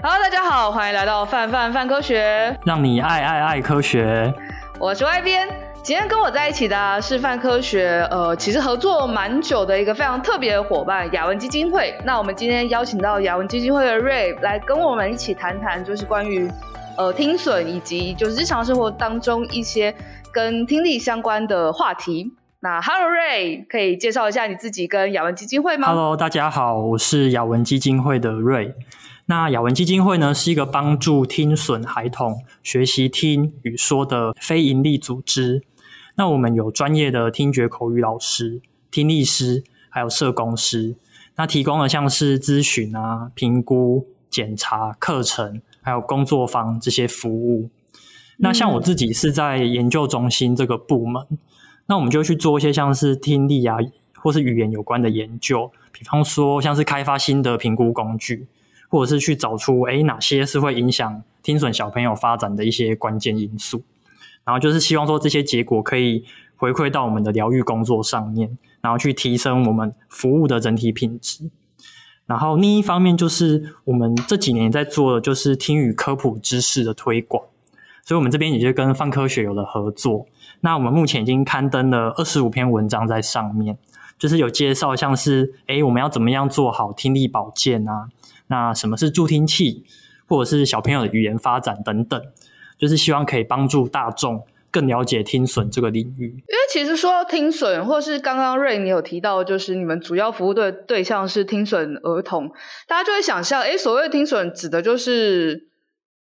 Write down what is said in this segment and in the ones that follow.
Hello，大家好，欢迎来到范范范科学，让你爱爱爱科学。我是外边，今天跟我在一起的是范科学，呃，其实合作蛮久的一个非常特别的伙伴——雅文基金会。那我们今天邀请到雅文基金会的 Ray 来跟我们一起谈谈，就是关于呃听损以及就是日常生活当中一些跟听力相关的话题。那 Hello Ray，可以介绍一下你自己跟雅文基金会吗？Hello，大家好，我是雅文基金会的 Ray。那雅文基金会呢，是一个帮助听损孩童学习听与说的非营利组织。那我们有专业的听觉口语老师、听力师，还有社工师。那提供了像是咨询啊、评估、检查、课程，还有工作坊这些服务。那像我自己是在研究中心这个部门，嗯、那我们就去做一些像是听力啊，或是语言有关的研究，比方说像是开发新的评估工具。或者是去找出诶哪些是会影响听损小朋友发展的一些关键因素，然后就是希望说这些结果可以回馈到我们的疗愈工作上面，然后去提升我们服务的整体品质。然后另一方面就是我们这几年在做的就是听语科普知识的推广，所以我们这边也就跟泛科学有了合作。那我们目前已经刊登了二十五篇文章在上面，就是有介绍像是诶我们要怎么样做好听力保健啊。那什么是助听器，或者是小朋友的语言发展等等，就是希望可以帮助大众更了解听损这个领域。因为其实说到听损，或是刚刚 Ray 你有提到，就是你们主要服务的对象是听损儿童，大家就会想象，诶，所谓的听损指的就是，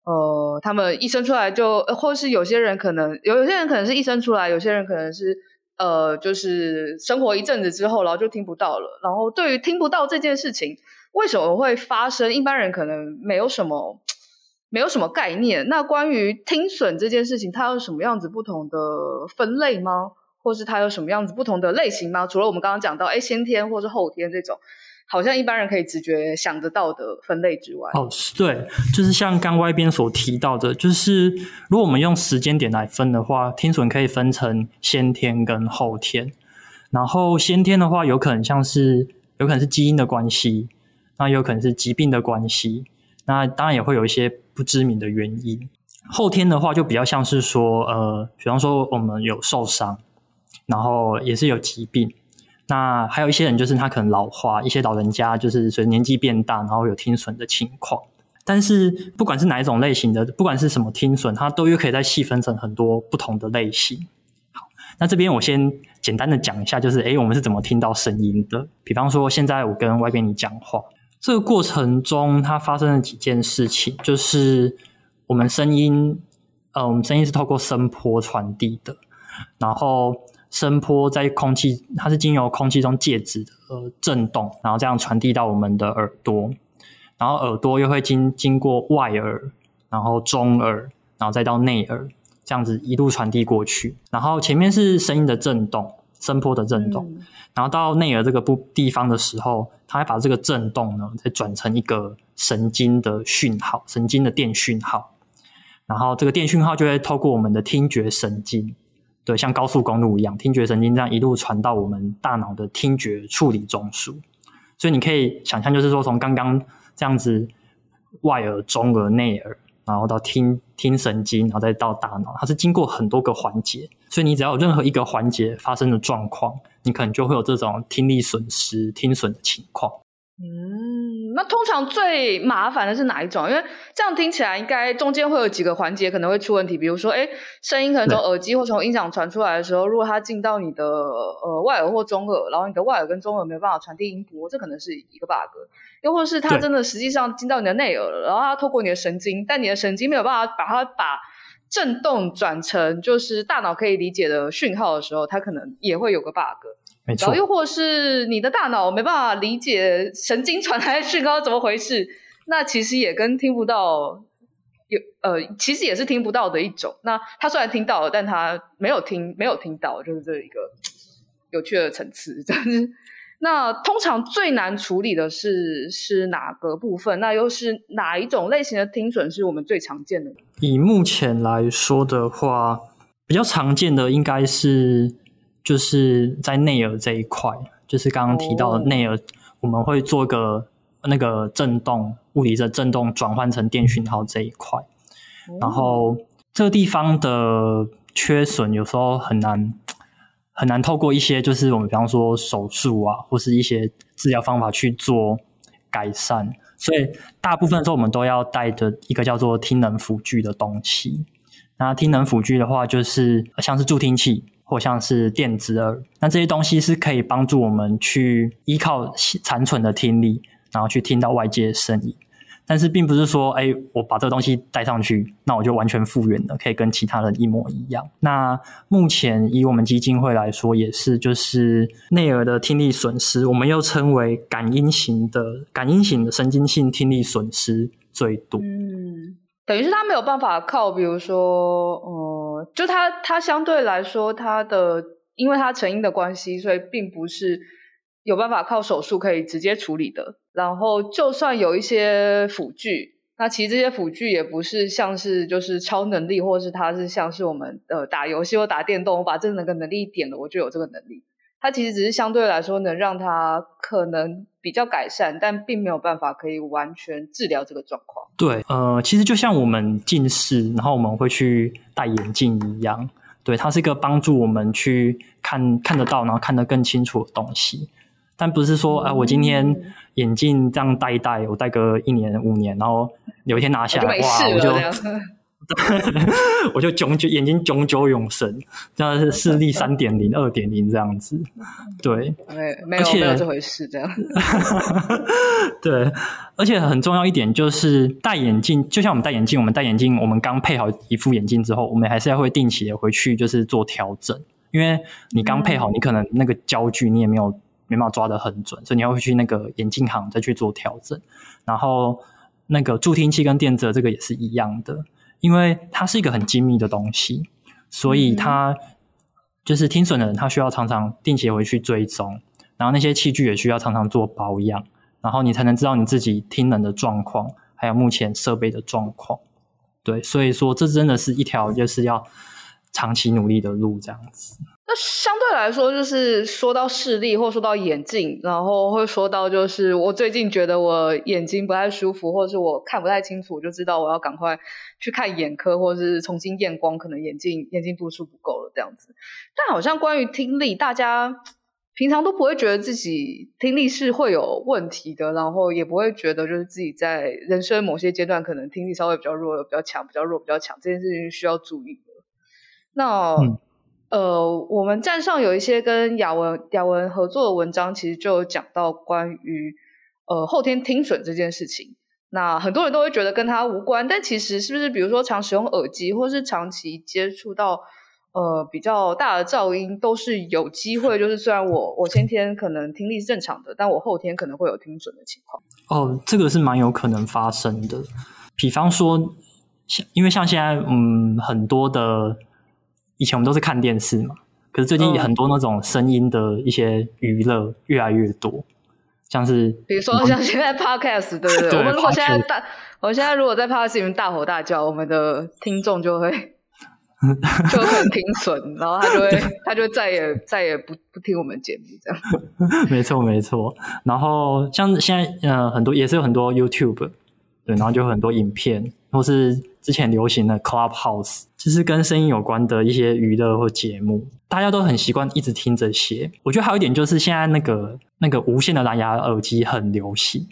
呃，他们一生出来就，或是有些人可能有，有些人可能是一生出来，有些人可能是，呃，就是生活一阵子之后，然后就听不到了。然后对于听不到这件事情。为什么会发生？一般人可能没有什么，没有什么概念。那关于听损这件事情，它有什么样子不同的分类吗？或是它有什么样子不同的类型吗？除了我们刚刚讲到，哎，先天或是后天这种，好像一般人可以直觉想得到的分类之外，哦，对，就是像刚外边所提到的，就是如果我们用时间点来分的话，听损可以分成先天跟后天。然后先天的话，有可能像是有可能是基因的关系。那有可能是疾病的关系，那当然也会有一些不知名的原因。后天的话，就比较像是说，呃，比方说我们有受伤，然后也是有疾病。那还有一些人，就是他可能老化，一些老人家就是随着年纪变大，然后有听损的情况。但是不管是哪一种类型的，不管是什么听损，它都又可以再细分成很多不同的类型。好，那这边我先简单的讲一下，就是诶，我们是怎么听到声音的？比方说，现在我跟外边你讲话。这个过程中，它发生了几件事情，就是我们声音，呃，我们声音是透过声波传递的，然后声波在空气，它是经由空气中介质的呃震动，然后这样传递到我们的耳朵，然后耳朵又会经经过外耳，然后中耳，然后再到内耳，这样子一路传递过去，然后前面是声音的震动。声波的震动，嗯、然后到内耳这个部地方的时候，它会把这个震动呢，再转成一个神经的讯号，神经的电讯号，然后这个电讯号就会透过我们的听觉神经，对，像高速公路一样，听觉神经这样一路传到我们大脑的听觉处理中枢。所以你可以想象，就是说从刚刚这样子，外耳、中耳、内耳。然后到听听神经，然后再到大脑，它是经过很多个环节，所以你只要有任何一个环节发生的状况，你可能就会有这种听力损失、听损的情况。嗯，那通常最麻烦的是哪一种？因为这样听起来，应该中间会有几个环节可能会出问题。比如说，哎，声音可能从耳机或从音响传出来的时候，如果它进到你的呃外耳或中耳，然后你的外耳跟中耳没有办法传递音波，这可能是一个 bug。又或是它真的实际上进到你的内耳了，然后它透过你的神经，但你的神经没有办法把它把震动转成就是大脑可以理解的讯号的时候，它可能也会有个 bug。没错，然后又或是你的大脑没办法理解神经传来的讯号怎么回事，那其实也跟听不到有呃，其实也是听不到的一种。那他虽然听到了，但他没有听，没有听到，就是这一个有趣的层次。但是，那通常最难处理的是是哪个部分？那又是哪一种类型的听损是我们最常见的？以目前来说的话，比较常见的应该是。就是在内耳这一块，就是刚刚提到的内耳，我们会做个那个震动物理的震动转换成电讯号这一块。然后这个地方的缺损有时候很难很难透过一些就是我们比方说手术啊，或是一些治疗方法去做改善。所以大部分的时候我们都要带着一个叫做听能辅具的东西。那听能辅具的话，就是像是助听器。或像是电子耳，那这些东西是可以帮助我们去依靠残存的听力，然后去听到外界的声音。但是并不是说，哎，我把这个东西带上去，那我就完全复原了，可以跟其他人一模一样。那目前以我们基金会来说，也是就是内耳的听力损失，我们又称为感音型的感音型的神经性听力损失最多。嗯。等于是他没有办法靠，比如说，就它，它相对来说，它的因为它成因的关系，所以并不是有办法靠手术可以直接处理的。然后，就算有一些辅具，那其实这些辅具也不是像是就是超能力，或是它是像是我们呃打游戏或打电动，我把这个能力点了，我就有这个能力。它其实只是相对来说能让它可能比较改善，但并没有办法可以完全治疗这个状况。对，呃，其实就像我们近视，然后我们会去戴眼镜一样，对，它是一个帮助我们去看看得到，然后看得更清楚的东西。但不是说，哎、呃，我今天眼镜这样戴一戴，我戴个一年五年，然后有一天拿下来，哇，我就。我就炯炯眼睛炯炯有神，这样是视力三点零、二点零这样子，对，没有没有这回事，这样，对，而且很重要一点就是戴眼镜，就像我们戴眼镜，我们戴眼镜，我们刚配好一副眼镜之后，我们还是要会定期的回去就是做调整，因为你刚配好，你可能那个焦距你也没有没办法抓得很准，所以你要回去那个眼镜行再去做调整，然后那个助听器跟电子这个也是一样的。因为它是一个很精密的东西，所以它就是听损的人，他需要常常定期回去追踪，然后那些器具也需要常常做保养，然后你才能知道你自己听能的状况，还有目前设备的状况。对，所以说这真的是一条就是要长期努力的路，这样子。那相对来说，就是说到视力，或说到眼镜，然后会说到就是我最近觉得我眼睛不太舒服，或是我看不太清楚，我就知道我要赶快去看眼科，或者是重新验光，可能眼镜眼镜度数不够了这样子。但好像关于听力，大家平常都不会觉得自己听力是会有问题的，然后也不会觉得就是自己在人生某些阶段可能听力稍微比较弱，比较强，比较弱，比较强，这件事情需要注意的。那。嗯呃，我们站上有一些跟雅文雅文合作的文章，其实就有讲到关于呃后天听损这件事情。那很多人都会觉得跟它无关，但其实是不是比如说常使用耳机，或是长期接触到呃比较大的噪音，都是有机会。就是虽然我我先天可能听力是正常的，但我后天可能会有听损的情况。哦，这个是蛮有可能发生的。比方说，像因为像现在嗯很多的。以前我们都是看电视嘛，可是最近很多那种声音的一些娱乐越来越多，嗯、像是比如说像现在 podcast 对不对？对我们如果现在大，我们现在如果在 podcast 里面大吼大叫，我们的听众就会 就很听损，然后他就会他就再也再也不不听我们节目这样。没错没错，然后像现在呃很多也是有很多 YouTube。对，然后就有很多影片，或是之前流行的 Clubhouse，就是跟声音有关的一些娱乐或节目，大家都很习惯一直听这些。我觉得还有一点就是现在那个那个无线的蓝牙耳机很流行。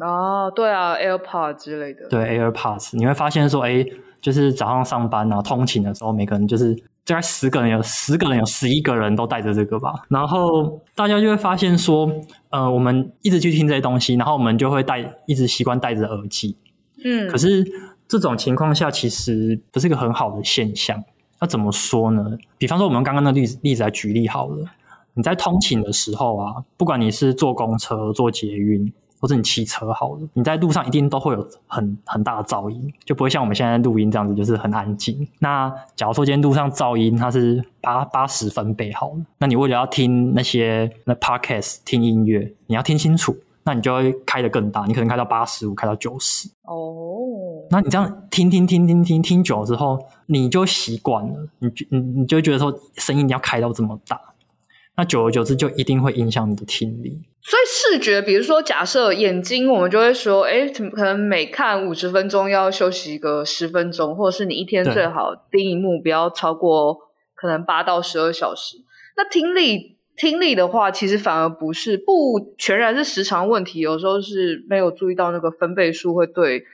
哦，对啊，AirPods 之类的。对，AirPods，你会发现说，哎，就是早上上班啊，通勤的时候，每个人就是大概十个人有十个人有十一个人都带着这个吧。然后大家就会发现说，呃，我们一直去听这些东西，然后我们就会戴，一直习惯戴着耳机。嗯，可是这种情况下其实不是一个很好的现象。那怎么说呢？比方说，我们刚刚的例子例子来举例好了。你在通勤的时候啊，不管你是坐公车、坐捷运，或者你骑车好了，你在路上一定都会有很很大的噪音，就不会像我们现在录音这样子，就是很安静。那假如说今天路上噪音它是八八十分贝好了，那你为了要听那些那 podcast 听音乐，你要听清楚。那你就会开得更大，你可能开到八十五，开到九十。哦，那你这样听听听听听听久了之后，你就习惯了，你就你你就觉得说声音你要开到这么大，那久而久之就一定会影响你的听力。所以视觉，比如说假设眼睛，我们就会说，哎，可能每看五十分钟要休息一个十分钟，或者是你一天最好盯一幕不要超过可能八到十二小时。那听力，听力的话，其实反而不是，不全然是时长问题，有时候是没有注意到那个分贝数会对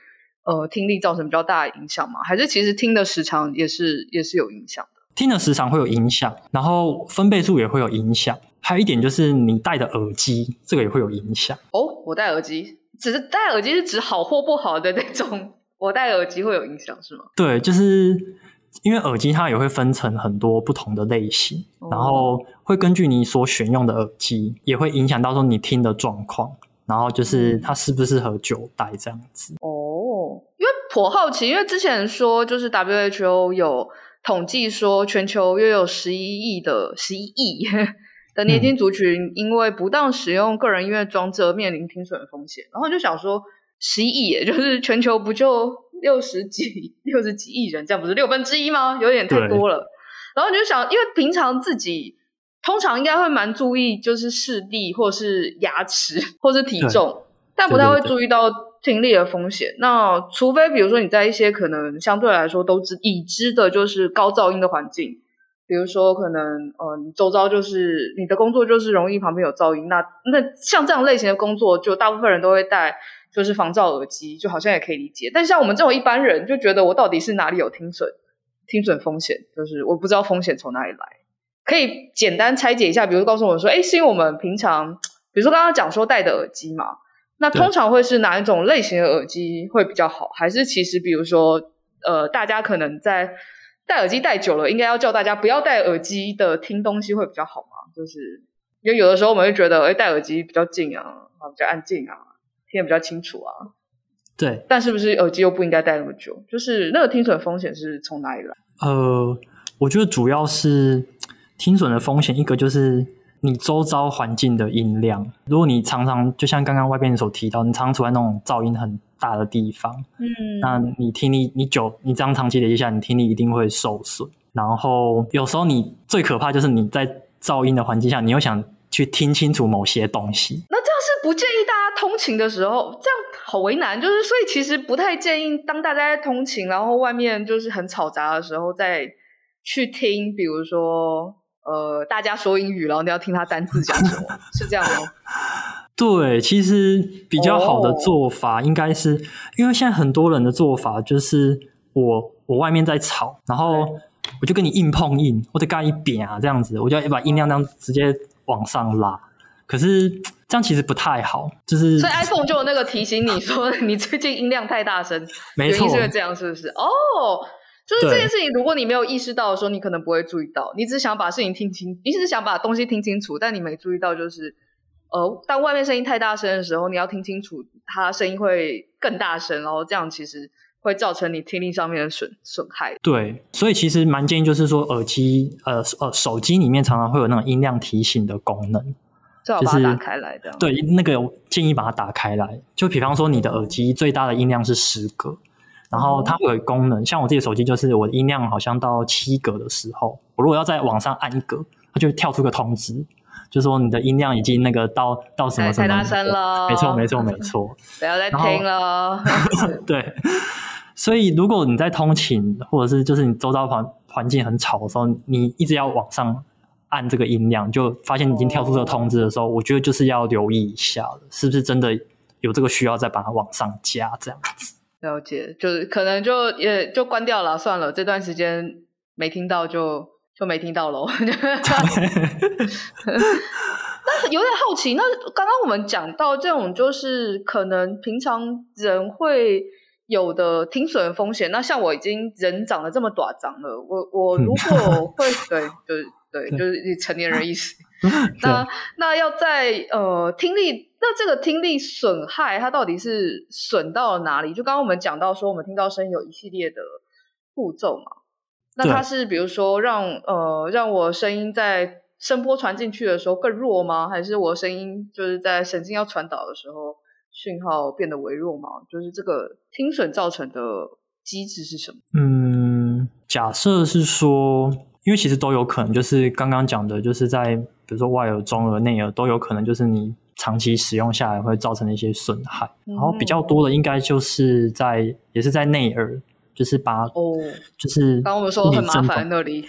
呃听力造成比较大的影响吗？还是其实听的时长也是也是有影响的？听的时长会有影响，然后分贝数也会有影响。还有一点就是你戴的耳机，这个也会有影响哦。我戴耳机，只是戴耳机是指好或不好的那种。我戴耳机会有影响是吗？对，就是因为耳机它也会分成很多不同的类型，哦、然后会根据你所选用的耳机，也会影响到说你听的状况，然后就是它适不适合久戴这样子。哦，因为颇好奇，因为之前说就是 WHO 有统计说全球约有十一亿的十一亿。的年轻族群因为不当使用个人音乐装置而面临听损的风险，然后就想说，十一亿，也就是全球不就六十几 六十几亿人，这样不是六分之一吗？有点太多了。然后你就想，因为平常自己通常应该会蛮注意，就是视力或是牙齿或是体重，但不太会注意到听力的风险。那除非比如说你在一些可能相对来说都知已知的就是高噪音的环境。比如说，可能呃，你周遭就是你的工作就是容易旁边有噪音，那那像这样类型的工作，就大部分人都会戴就是防噪耳机，就好像也可以理解。但像我们这种一般人，就觉得我到底是哪里有听损，听损风险，就是我不知道风险从哪里来。可以简单拆解一下，比如告诉我说，诶，是因为我们平常，比如说刚刚讲说戴的耳机嘛，那通常会是哪一种类型的耳机会比较好？还是其实比如说，呃，大家可能在戴耳机戴久了，应该要叫大家不要戴耳机的听东西会比较好吗？就是因为有的时候我们会觉得，哎，戴耳机比较近啊，啊，比较安静啊，听得比较清楚啊。对。但是不是耳机又不应该戴那么久？就是那个听损风险是从哪里来？呃，我觉得主要是听损的风险，一个就是你周遭环境的音量。如果你常常就像刚刚外边所提到，你常常处在那种噪音很大的地方，嗯，那你听力你久，你这样长期累积下，你听力一定会受损。然后有时候你最可怕就是你在噪音的环境下，你又想去听清楚某些东西。那这样是不建议大家通勤的时候，这样好为难。就是所以其实不太建议当大家在通勤，然后外面就是很嘈杂的时候再去听，比如说呃大家说英语，然后你要听他单字讲什么，是这样吗？对，其实比较好的做法应该是，oh. 因为现在很多人的做法就是我我外面在吵，然后我就跟你硬碰硬，或者干一扁啊这样子，我就要把音量这样直接往上拉。可是这样其实不太好，就是所以 iPhone 就有那个提醒你说 你最近音量太大声，没错，是这样是不是？哦、oh，就是这件事情，如果你没有意识到的时候，你可能不会注意到，你只是想把事情听清，你只是想把东西听清楚，但你没注意到就是。呃，当外面声音太大声的时候，你要听清楚，它声音会更大声，然后这样其实会造成你听力上面的损损害。对，所以其实蛮建议就是说，耳机呃呃手机里面常常会有那种音量提醒的功能，最好把它打开来的。对，那个建议把它打开来。就比方说，你的耳机最大的音量是十格，然后它会有功能，像我自己的手机就是我的音量好像到七格的时候，我如果要再往上按一格，它就会跳出个通知。就说你的音量已经那个到到什么什么，太大声了，没错没错没错，不要再听了。对，所以如果你在通勤或者是就是你周遭环环境很吵的时候，你一直要往上按这个音量，就发现已经跳出这个通知的时候，我觉得就是要留意一下了，是不是真的有这个需要再把它往上加这样子？了解，就是可能就也就关掉了，算了，这段时间没听到就。就没听到喽。那有点好奇，那刚刚我们讲到这种，就是可能平常人会有的听损风险。那像我已经人长得这么短长了，我我如果 会对，就是对，就是成年人意思。那那要在呃听力，那这个听力损害它到底是损到了哪里？就刚刚我们讲到说，我们听到声音有一系列的步骤嘛。那它是比如说让呃让我声音在声波传进去的时候更弱吗？还是我声音就是在神经要传导的时候讯号变得微弱吗？就是这个听损造成的机制是什么？嗯，假设是说，因为其实都有可能，就是刚刚讲的，就是在比如说外耳、中耳、内耳都有可能，就是你长期使用下来会造成一些损害。嗯、然后比较多的应该就是在也是在内耳，就是把哦，就是刚刚我们说很麻烦那里，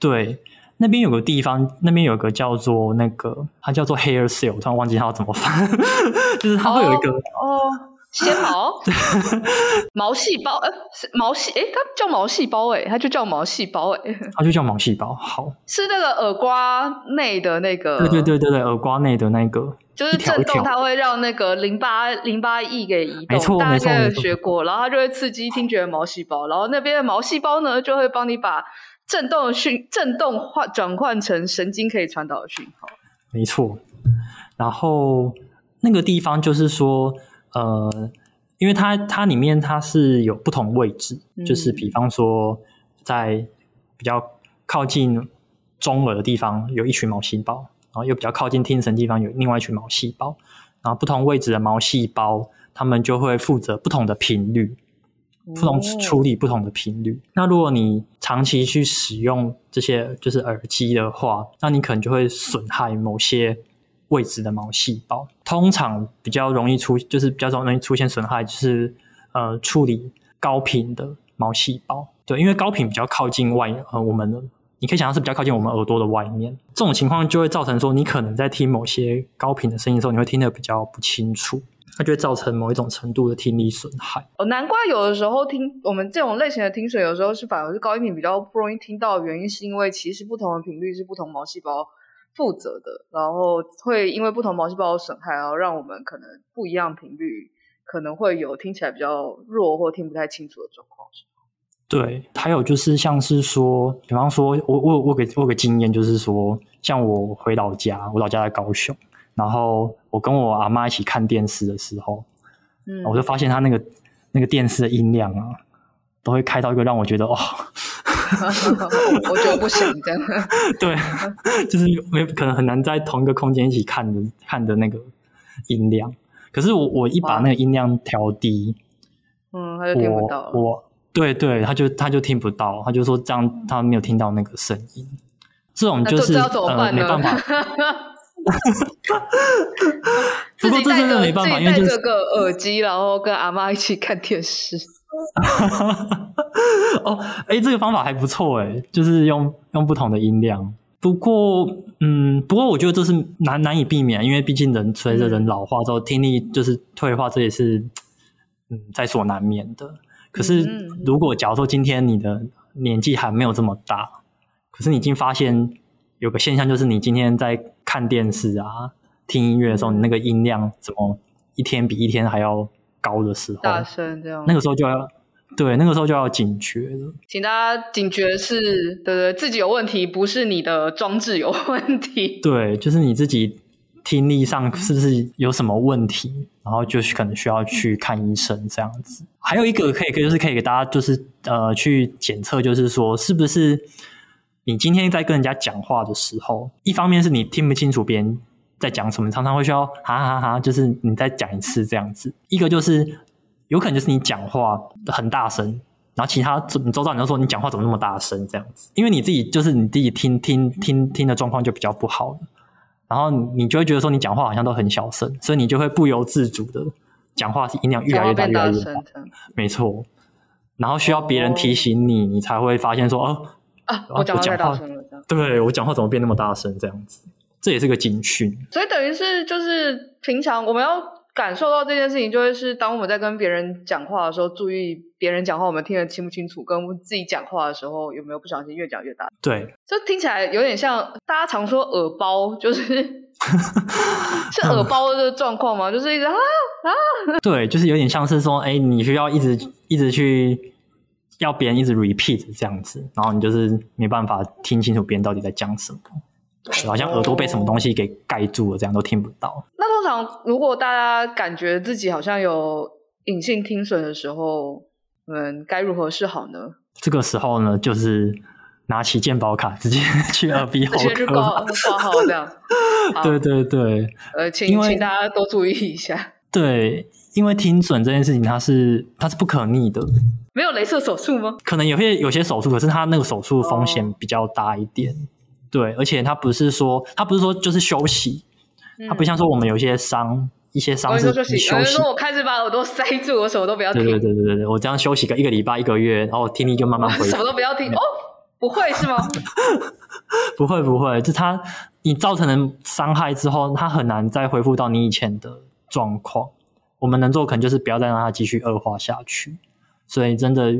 对。那边有个地方，那边有个叫做那个，它叫做 hair cell，突然忘记它要怎么翻，就是它会有一个哦，纤毛，毛细胞，呃，毛细，诶，它叫毛细胞，诶，它就叫毛细胞，诶，它就叫毛细胞，好，是那个耳瓜内的那个，对对对对对，耳瓜内的那个，就是震动，它会让那个淋巴淋巴液给移动，没错，大家有学过，然后它就会刺激听觉的毛细胞，然后那边的毛细胞呢，就会帮你把。震动讯震动换转换成神经可以传导的讯号，没错。然后那个地方就是说，呃，因为它它里面它是有不同位置，嗯、就是比方说在比较靠近中耳的地方有一群毛细胞，然后又比较靠近听神的地方有另外一群毛细胞，然后不同位置的毛细胞，它们就会负责不同的频率。不同处理不同的频率。哦、那如果你长期去使用这些就是耳机的话，那你可能就会损害某些位置的毛细胞。通常比较容易出，就是比较容易出现损害，就是呃处理高频的毛细胞。对，因为高频比较靠近外呃我们的，你可以想象是比较靠近我们耳朵的外面。这种情况就会造成说，你可能在听某些高频的声音的时候，你会听得比较不清楚。它就会造成某一种程度的听力损害。哦，难怪有的时候听我们这种类型的听损，有时候是反而是高音频比较不容易听到的原因，是因为其实不同的频率是不同毛细胞负责的，然后会因为不同毛细胞的损害，然后让我们可能不一样频率可能会有听起来比较弱或听不太清楚的状况。对，还有就是像是说，比方说我我我给我有个经验，就是说，像我回老家，我老家在高雄。然后我跟我阿妈一起看电视的时候，嗯，我就发现他那个那个电视的音量啊，都会开到一个让我觉得哦，我觉得不行这样。对，就是没可能很难在同一个空间一起看的看的那个音量。可是我我一把那个音量调低，嗯，他就听不到了。我，我对对，他就他就听不到，他就说这样他没有听到那个声音。这种就是呃没办法。不过这真的没办法，因为戴着个耳机，然后跟阿妈一起看电视。哦，哎，这个方法还不错，哎，就是用用不同的音量。不过，嗯，不过我觉得这是难难以避免，因为毕竟人随着人老化之后，听力就是退化，这也是嗯在所难免的。可是，如果假如说今天你的年纪还没有这么大，可是你已经发现有个现象，就是你今天在看电视啊，听音乐的时候，你那个音量怎么一天比一天还要高的时候，大声这样，那个时候就要对，那个时候就要警觉了。请大家警觉是，对对，自己有问题，不是你的装置有问题。对，就是你自己听力上是不是有什么问题，然后就是可能需要去看医生这样子。还有一个可以，可以就是可以给大家就是呃去检测，就是说是不是。你今天在跟人家讲话的时候，一方面是你听不清楚别人在讲什么，常常会需要哈哈哈，就是你再讲一次这样子。一个就是有可能就是你讲话很大声，然后其他你周遭人都说你讲话怎么那么大声这样子，因为你自己就是你自己听听听听的状况就比较不好，然后你就会觉得说你讲话好像都很小声，所以你就会不由自主的讲话音量越来越大越来越大，没错。然后需要别人提醒你，你才会发现说哦。啊！我讲话太大声了，对，我讲话怎么变那么大声？这样子，这也是个警讯。所以等于是，就是平常我们要感受到这件事情，就会是当我们在跟别人讲话的时候，注意别人讲话我们听得清不清楚，跟自己讲话的时候有没有不小心越讲越大。对，就听起来有点像大家常说耳包，就是 是耳包的状况吗？就是一直啊啊。对，就是有点像是说，哎，你需要一直一直去。要别人一直 repeat 这样子，然后你就是没办法听清楚别人到底在讲什么，对，好像耳朵被什么东西给盖住了，这样都听不到。那通常如果大家感觉自己好像有隐性听损的时候，嗯，该如何是好呢？这个时候呢，就是拿起健保卡，直接去耳鼻喉科，直接去挂挂号这样。对对对，呃，请请大家多注意一下。对，因为听损这件事情，它是它是不可逆的。没有镭射手术吗？可能有些有些手术，可是它那个手术风险比较大一点。对，而且它不是说它不是说就是休息，嗯、它不像说我们有一些伤一些伤是休息。有人说我开始把耳朵塞住，我什么都不要听。对对对对对，我这样休息个一个礼拜一个月，然后听力就慢慢回。什么都不要听哦，不会是吗？不会不会，就它你造成的伤害之后，它很难再恢复到你以前的状况。我们能做可能就是不要再让它继续恶化下去，所以真的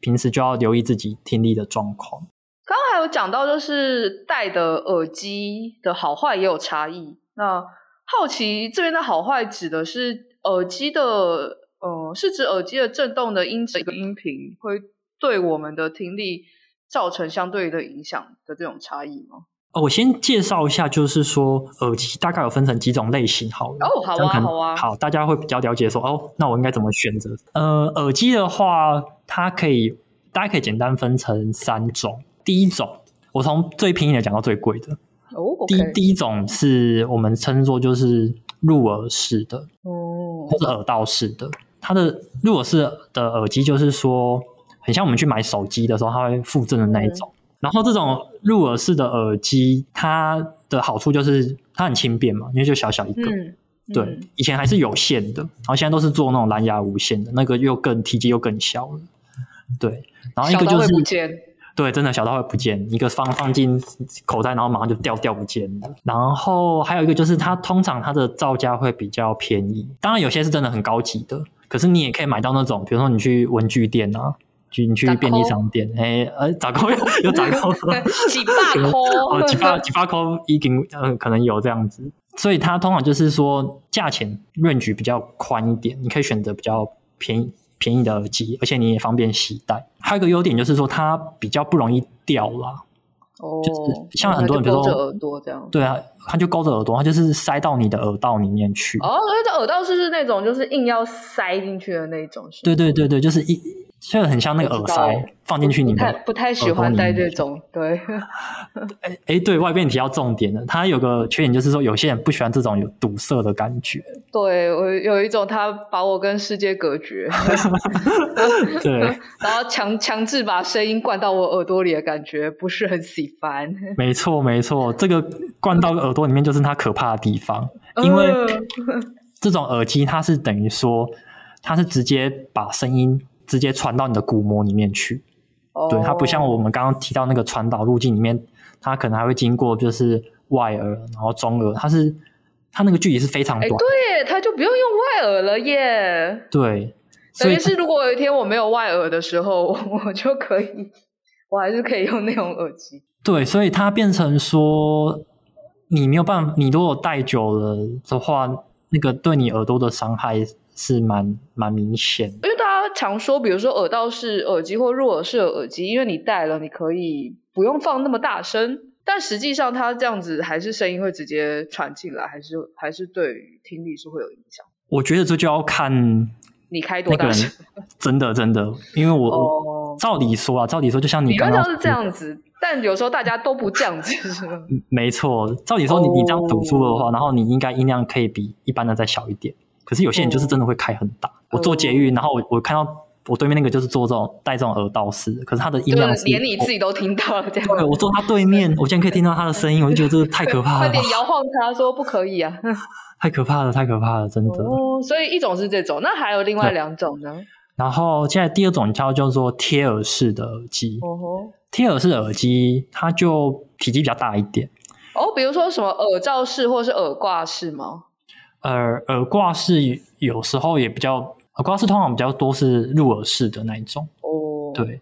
平时就要留意自己听力的状况。刚刚还有讲到，就是戴的耳机的好坏也有差异。那好奇这边的好坏指的是耳机的，呃，是指耳机的震动的音质一个音频会对我们的听力造成相对的影响的这种差异吗？哦，我先介绍一下，就是说耳机大概有分成几种类型，好了。哦，好啊，好啊。好，大家会比较了解说，哦，那我应该怎么选择？呃，耳机的话，它可以，大家可以简单分成三种。第一种，我从最便宜的讲到最贵的。哦，okay. 第第一种是我们称作就是入耳式的，哦，或者耳道式的。它的入耳式的耳机就是说，很像我们去买手机的时候，它会附赠的那一种。嗯、然后这种入耳式的耳机，它的好处就是它很轻便嘛，因为就小小一个。嗯嗯、对，以前还是有线的，然后现在都是做那种蓝牙无线的，那个又更体积又更小了。对，然后一个就是。对，真的小到会不见，一个放放进口袋，然后马上就掉掉不见了。然后还有一个就是，它通常它的造价会比较便宜，当然有些是真的很高级的，可是你也可以买到那种，比如说你去文具店啊，去你去便利商店，哎，呃，咋扣有有咋扣？几百 块哦，几百几百块一斤，嗯，可能有这样子。所以它通常就是说价钱 range 比较宽一点，你可以选择比较便宜。便宜的耳机，而且你也方便携带。还有一个优点就是说，它比较不容易掉啦。哦，就是像很多人，比如说耳朵这样，对啊，它就勾着耳朵，它就是塞到你的耳道里面去。哦，所以这耳道是是那种就是硬要塞进去的那种。对对对对，就是一。就很像那个耳塞放进去里面，不太不太喜欢戴这种。对，哎哎，对外边提到重点了，它有个缺点就是说，有些人不喜欢这种有堵塞的感觉。对，我有一种，他把我跟世界隔绝。对，然后强强制把声音灌到我耳朵里的感觉，不是很喜欢。没错没错，这个灌到耳朵里面就是它可怕的地方，因为这种耳机它是等于说，它是直接把声音。直接传到你的鼓膜里面去，oh. 对，它不像我们刚刚提到那个传导路径里面，它可能还会经过就是外耳，然后中耳，它是它那个距离是非常短，欸、对，它就不用用外耳了耶。对，等于是如果有一天我没有外耳的时候，我就可以，我还是可以用那种耳机。对，所以它变成说，你没有办法，你如果戴久了的话，那个对你耳朵的伤害是蛮蛮明显的。常说，比如说耳道式耳机或入耳式的耳机，因为你戴了，你可以不用放那么大声，但实际上它这样子还是声音会直接传进来，还是还是对于听力是会有影响。我觉得这就要看你开多大声，真的真的，因为我、哦、照理说啊，照理说就像你刚刚是这样子，但有时候大家都不这样子，是吗？没错，照理说你你这样堵住的话，哦、然后你应该音量可以比一般的再小一点。可是有些人就是真的会开很大。哦、我坐捷运，然后我我看到我对面那个就是做这种戴这种耳道式，可是他的音量是连你自己都听到了这样。对，我坐他对面，我竟然可以听到他的声音，我就觉得这个太可怕了。快点摇晃他说不可以啊！太可怕了，太可怕了，真的。哦，所以一种是这种，那还有另外两种呢？然后现在第二种叫叫做贴耳式的耳机。贴耳式的耳机它就体积比较大一点。哦，比如说什么耳罩式或是耳挂式吗？耳耳挂式有时候也比较，耳挂式通常比较多是入耳式的那一种。哦，对，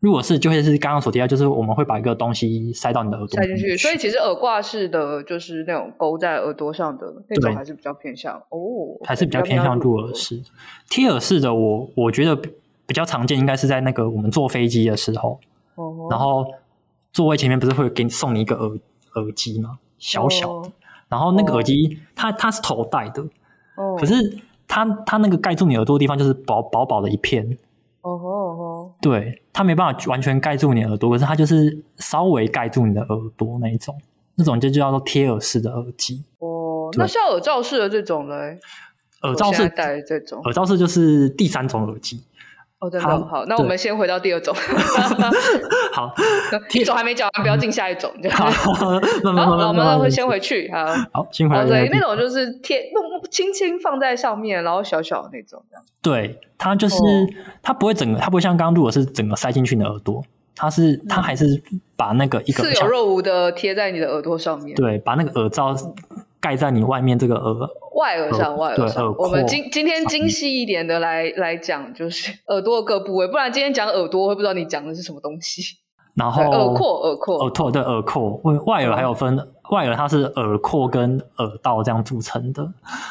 入耳式就会是刚刚所提到，就是我们会把一个东西塞到你的耳朵。塞进去。所以其实耳挂式的就是那种勾在耳朵上的那种，还是比较偏向哦，还是比较偏向入耳式。贴耳式的我我觉得比较常见，应该是在那个我们坐飞机的时候，哦，然后座位前面不是会给你送你一个耳耳机吗？小小的。哦然后那个耳机，哦、它它是头戴的，哦、可是它它那个盖住你耳朵的地方就是薄薄薄的一片，哦吼哦吼，对，它没办法完全盖住你耳朵，可是它就是稍微盖住你的耳朵那一种，那种就叫做贴耳式的耳机。哦，那像耳罩式的这种嘞？耳罩式戴这种，耳罩式就是第三种耳机。哦，真的好，那我们先回到第二种。好，第一种还没讲完，不要进下一种。好，我们会先回去。好，好，先回来。对，那种就是贴，轻轻放在上面，然后小小的那种。对，它就是它不会整个，它不会像刚刚如果是整个塞进去你的耳朵，它是它还是把那个一个似有若无的贴在你的耳朵上面。对，把那个耳罩盖在你外面这个耳外耳上，外耳上。我们今今天精细一点的来来讲，就是 耳朵的各部位，不然今天讲耳朵会不知道你讲的是什么东西。然后耳廓，耳廓，耳廓，对，耳廓。外耳还有分外耳，它是耳廓跟耳道这样组成的。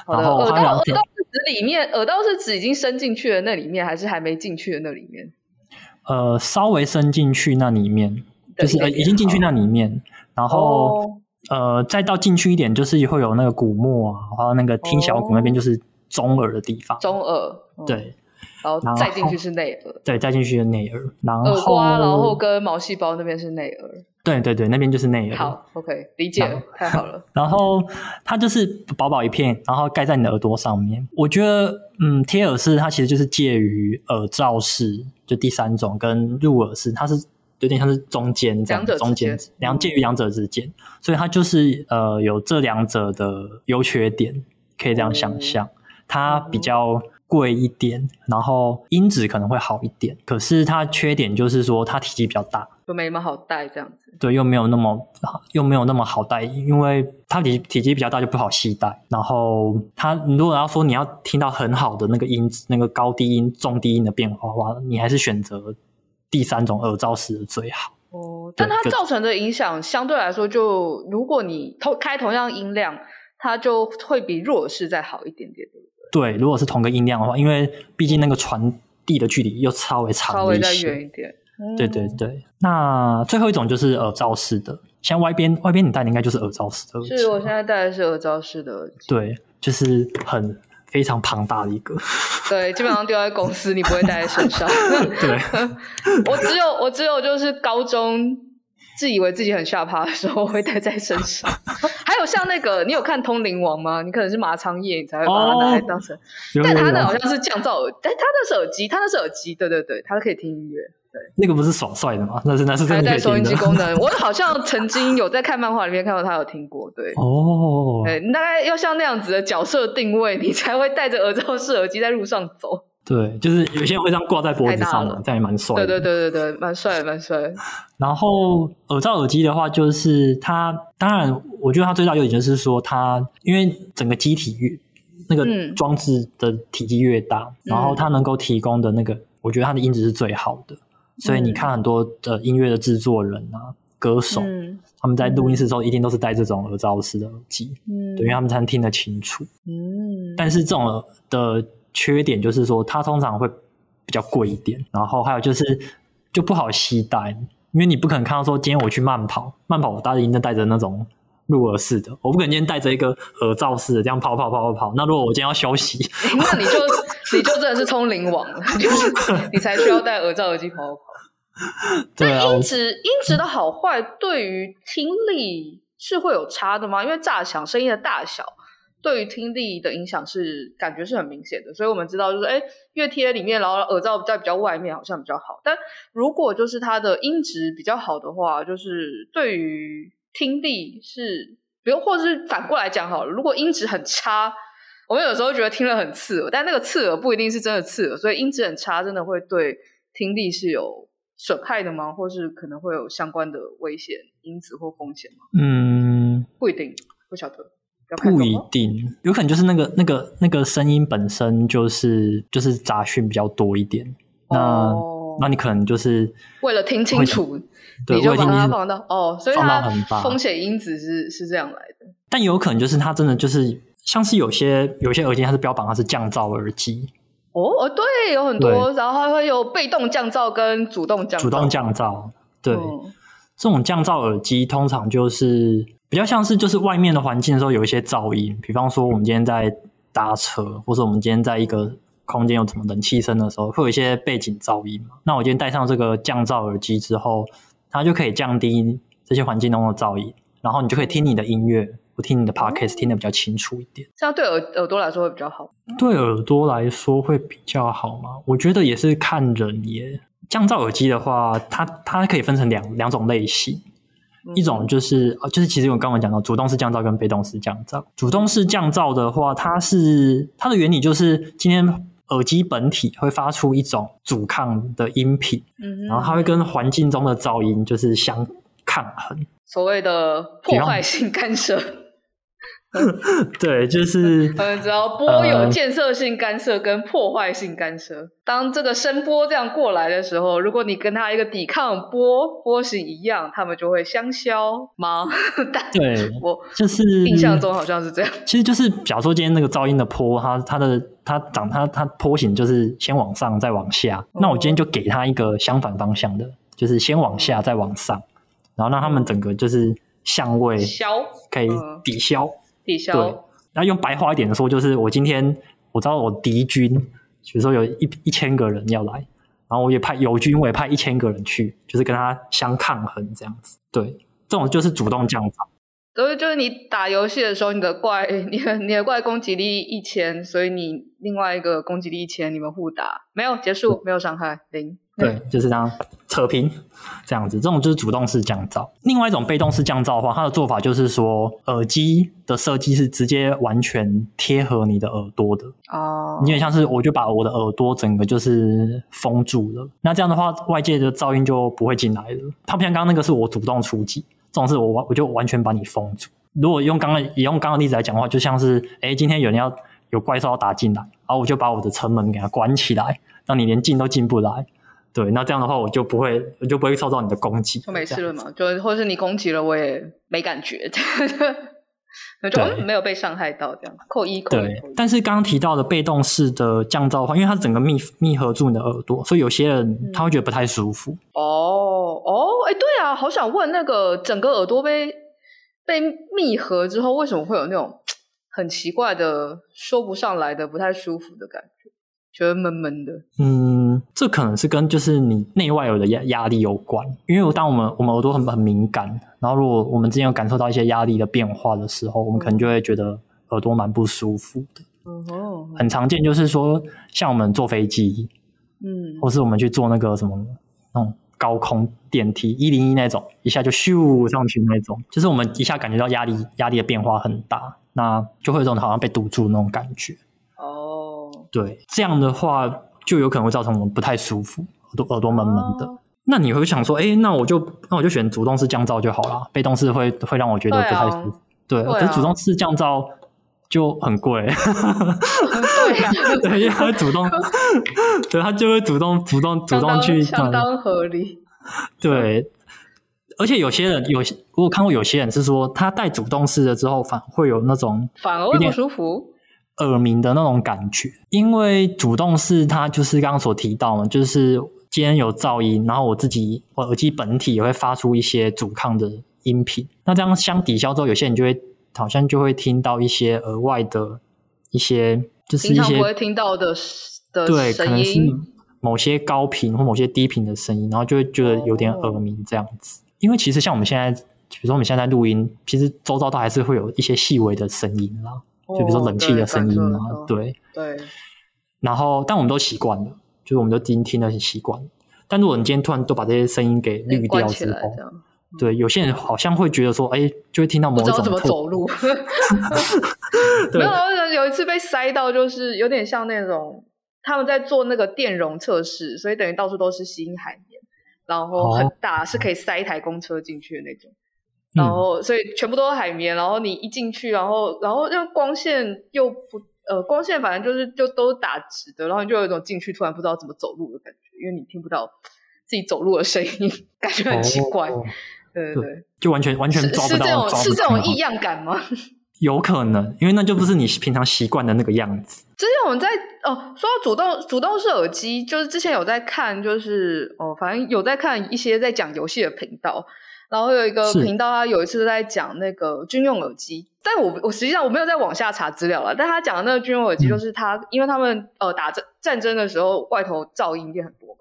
然后耳道，耳道是指里面，耳道是指已经伸进去的那里面，还是还没进去的那里面？呃，稍微伸进去那里面，就是呃已经进去那里面，然后。呃，再到进去一点，就是会有那个鼓膜啊，然后那个听小鼓那边，就是中耳的地方。中耳，对，然后再进去是内耳。对，再进去是内耳。然后耳瓜，然后跟毛细胞那边是内耳。对对对，那边就是内耳。好，OK，理解了，太好了。然后它就是薄薄一片，然后盖在你的耳朵上面。我觉得，嗯，贴耳式它其实就是介于耳罩式，就第三种跟入耳式，它是。有点像是中间这样，中间两介于两者之间，所以它就是呃有这两者的优缺点，可以这样想象。它比较贵一点，然后音质可能会好一点，可是它缺点就是说它体积比较大，就没那么好带这样子。对，又没有那么又没有那么好带，因为它体体积比较大就不好携带。然后它如果要说你要听到很好的那个音质，那个高低音、中低音的变化的话，你还是选择。第三种耳罩式的最好哦，但它造成的影响相对来说就，就如果你同开同样音量，它就会比入耳式再好一点点，对不对？对，如果是同个音量的话，因为毕竟那个传递的距离又稍微长稍微再远一点。嗯、对对对，那最后一种就是耳罩式的，像外边外边你戴的应该就是耳罩式的耳机。是我现在戴的是耳罩式的耳机，对，就是很。非常庞大的一个，对，基本上丢在公司，你不会带在身上。对，我只有我只有就是高中自以为自己很下趴的时候会带在身上。还有像那个，你有看《通灵王》吗？你可能是麻仓叶，你才会把它拿来当成。哦、但他那好像是降噪耳，但他那是耳机，他那是耳机，对对对，他可以听音乐。对，那个不是爽帅的吗？那是那是还带收音机功能。我好像曾经有在看漫画里面看到他有听过。对 哦，对，你大概要像那样子的角色定位，你才会戴着耳罩式耳机在路上走。对，就是有些人会这样挂在脖子上的，这样也蛮帅。对对对对对，蛮帅蛮帅。然后耳罩耳机的话，就是它，当然我觉得它最大优点就是说它，因为整个机体越那个装置的体积越大，嗯、然后它能够提供的那个，我觉得它的音质是最好的。所以你看很多的音乐的制作人啊、嗯、歌手，他们在录音室的时候一定都是戴这种耳罩式的耳机，嗯，对，因为他们才能听得清楚。嗯，但是这种的缺点就是说，它通常会比较贵一点，然后还有就是就不好携带，因为你不可能看到说今天我去慢跑，慢跑我大家一定戴着那种入耳式的，我不可能今天戴着一个耳罩式的这样跑跑跑跑跑。那如果我今天要休息，那你就。你就真的是通灵王了，就是你才需要戴耳罩耳机跑跑跑。但音质音质的好坏对于听力是会有差的吗？因为炸响声音的大小对于听力的影响是感觉是很明显的，所以我们知道就是哎，越贴里面，然后耳罩在比较外面好像比较好。但如果就是它的音质比较好的话，就是对于听力是，比如或者是反过来讲好了，如果音质很差。我们有时候觉得听了很刺耳，但那个刺耳不一定是真的刺耳，所以音质很差，真的会对听力是有损害的吗？或是可能会有相关的危险因子或风险吗？嗯，不一定，不晓得，不一定，有可能就是那个那个那个声音本身就是就是杂讯比较多一点，那、哦、那你可能就是为了听清楚，你就把它放到哦，所以它风险因子是是这样来的，但有可能就是它真的就是。像是有些有些耳机，它是标榜它是降噪耳机。哦哦，对，有很多，然后还会有被动降噪跟主动降噪。主动降噪，对，嗯、这种降噪耳机通常就是比较像是就是外面的环境的时候有一些噪音，比方说我们今天在搭车，或者我们今天在一个空间有什么冷气声的时候，会有一些背景噪音嘛。那我今天戴上这个降噪耳机之后，它就可以降低这些环境中的噪音，然后你就可以听你的音乐。我听你的 podcast 听得比较清楚一点。这样对耳耳朵来说会比较好。对耳朵来说会比较好吗？我觉得也是看人耶。降噪耳机的话，它它可以分成两两种类型。一种就是呃，就是其实我刚刚讲到主动式降噪跟被动式降噪。主动式降噪的话，它是它的原理就是今天耳机本体会发出一种阻抗的音频，嗯，然后它会跟环境中的噪音就是相抗衡，所谓的破坏性干涉。对，就是嗯，只要波有建设性干涉跟破坏性干涉，呃，当这个声波这样过来的时候，如果你跟它一个抵抗波波形一样，它们就会相消吗？对，我就是印象中好像是这样。其实就是，假如说今天那个噪音的波，它它的它长它它波形就是先往上再往下，嗯，那我今天就给它一个相反方向的，就是先往下再往上，然后让它们整个就是相位消可以抵消。抵消。对，那用白话一点的说，就是我今天我知道我敌军，比如说有一一千个人要来，然后我也派友军，我也派一千个人去，就是跟他相抗衡这样子。对，这种就是主动降噪。所以就是你打游戏的时候，你的怪，你的你的怪攻击力一千，所以你另外一个攻击力一千，你们互打，没有结束，没有伤害，零。对，就是这样扯平这样子，这种就是主动式降噪。另外一种被动式降噪的话，它的做法就是说，耳机的设计是直接完全贴合你的耳朵的哦。有点像是我就把我的耳朵整个就是封住了，那这样的话，外界的噪音就不会进来了。它不像刚刚那个是我主动出击，这种是我完我就完全把你封住。如果用刚刚也用刚刚例子来讲的话，就像是哎，今天有人要有怪兽要打进来，然后我就把我的城门给它关起来，让你连进都进不来。对，那这样的话，我就不会，我就不会受到你的攻击，就没事了嘛。就或者是你攻击了，我也没感觉，就没有被伤害到这样。扣一扣一。对，但是刚刚提到的被动式的降噪的话，因为它整个密密合住你的耳朵，所以有些人他会觉得不太舒服。嗯、哦哦，哎，对啊，好想问那个整个耳朵被被密合之后，为什么会有那种很奇怪的说不上来的不太舒服的感觉？觉得闷闷的，嗯，这可能是跟就是你内外有的压压力有关，因为当我们我们耳朵很很敏感，然后如果我们之前有感受到一些压力的变化的时候，我们可能就会觉得耳朵蛮不舒服的。很常见就是说，像我们坐飞机，嗯，或是我们去坐那个什么那种高空电梯一零一那种，一下就咻上去那种，就是我们一下感觉到压力压力的变化很大，那就会有种好像被堵住那种感觉。对，这样的话就有可能会造成我们不太舒服，耳朵耳朵闷闷的。Oh. 那你会想说，哎，那我就那我就选主动式降噪就好了，被动式会会让我觉得不太舒服。对，对啊、可是主动式降噪就很贵。对因为它主动，对，它就会主动主动主动去相当合理。对，而且有些人有些我有看过有些人是说，他戴主动式的之后反而会有那种反而会不舒服。耳鸣的那种感觉，因为主动式它就是刚刚所提到嘛，就是今天有噪音，然后我自己我耳机本体也会发出一些阻抗的音频，那这样相抵消之后，有些人就会好像就会听到一些额外的一些，就是一些不会听到的的对，可能是某些高频或某些低频的声音，然后就会觉得有点耳鸣这样子。哦。因为其实像我们现在，比如说我们现在录音，其实周遭都还是会有一些细微的声音啦。就比如说冷气的声音啊，哦、对对，然后但我们都习惯了，就是我们都听听得很习惯。但如果你今天突然都把这些声音给滤掉之后，对，有些人好像会觉得说，哎，就会听到某一种怎么走路。对，没有，有一次被塞到，就是有点像那种他们在做那个电容测试，所以等于到处都是吸音海绵，然后很大，哦、是可以塞一台公车进去的那种。然后，所以全部都是海绵。然后你一进去，然后，然后又光线又不，呃，光线反正就是就都打直的。然后你就有一种进去突然不知道怎么走路的感觉，因为你听不到自己走路的声音，感觉很奇怪。哦、对对对，就完全完全抓不到，是这种是这种异样感吗？有可能，因为那就不是你平常习惯的那个样子。之前我们在哦，说到主动主动式耳机，就是之前有在看，就是哦，反正有在看一些在讲游戏的频道。然后有一个频道，他有一次在讲那个军用耳机，但我我实际上我没有在往下查资料了。但他讲的那个军用耳机，就是他、嗯、因为他们呃打战战争的时候，外头噪音也很多嘛，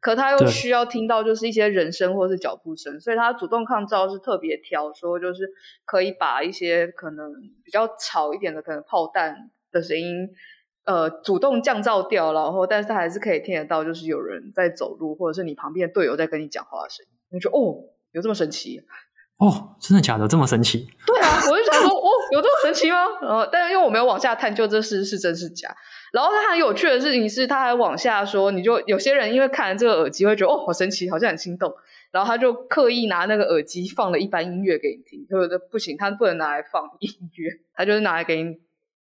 可他又需要听到就是一些人声或是脚步声，所以他主动抗噪是特别挑，说就是可以把一些可能比较吵一点的，可能炮弹的声音，呃，主动降噪掉，然后但是他还是可以听得到，就是有人在走路，或者是你旁边的队友在跟你讲话的声音。你说哦，有这么神奇？哦，真的假的？这么神奇？对啊，我就想说哦，有这么神奇吗？然后，但是因为我没有往下探究这事是真是假。然后他很有趣的事情是，他还往下说，你就有些人因为看了这个耳机会觉得哦，好神奇，好像很心动，然后他就刻意拿那个耳机放了一般音乐给你听，对不对？不行，他不能拿来放音乐，他就是拿来给你。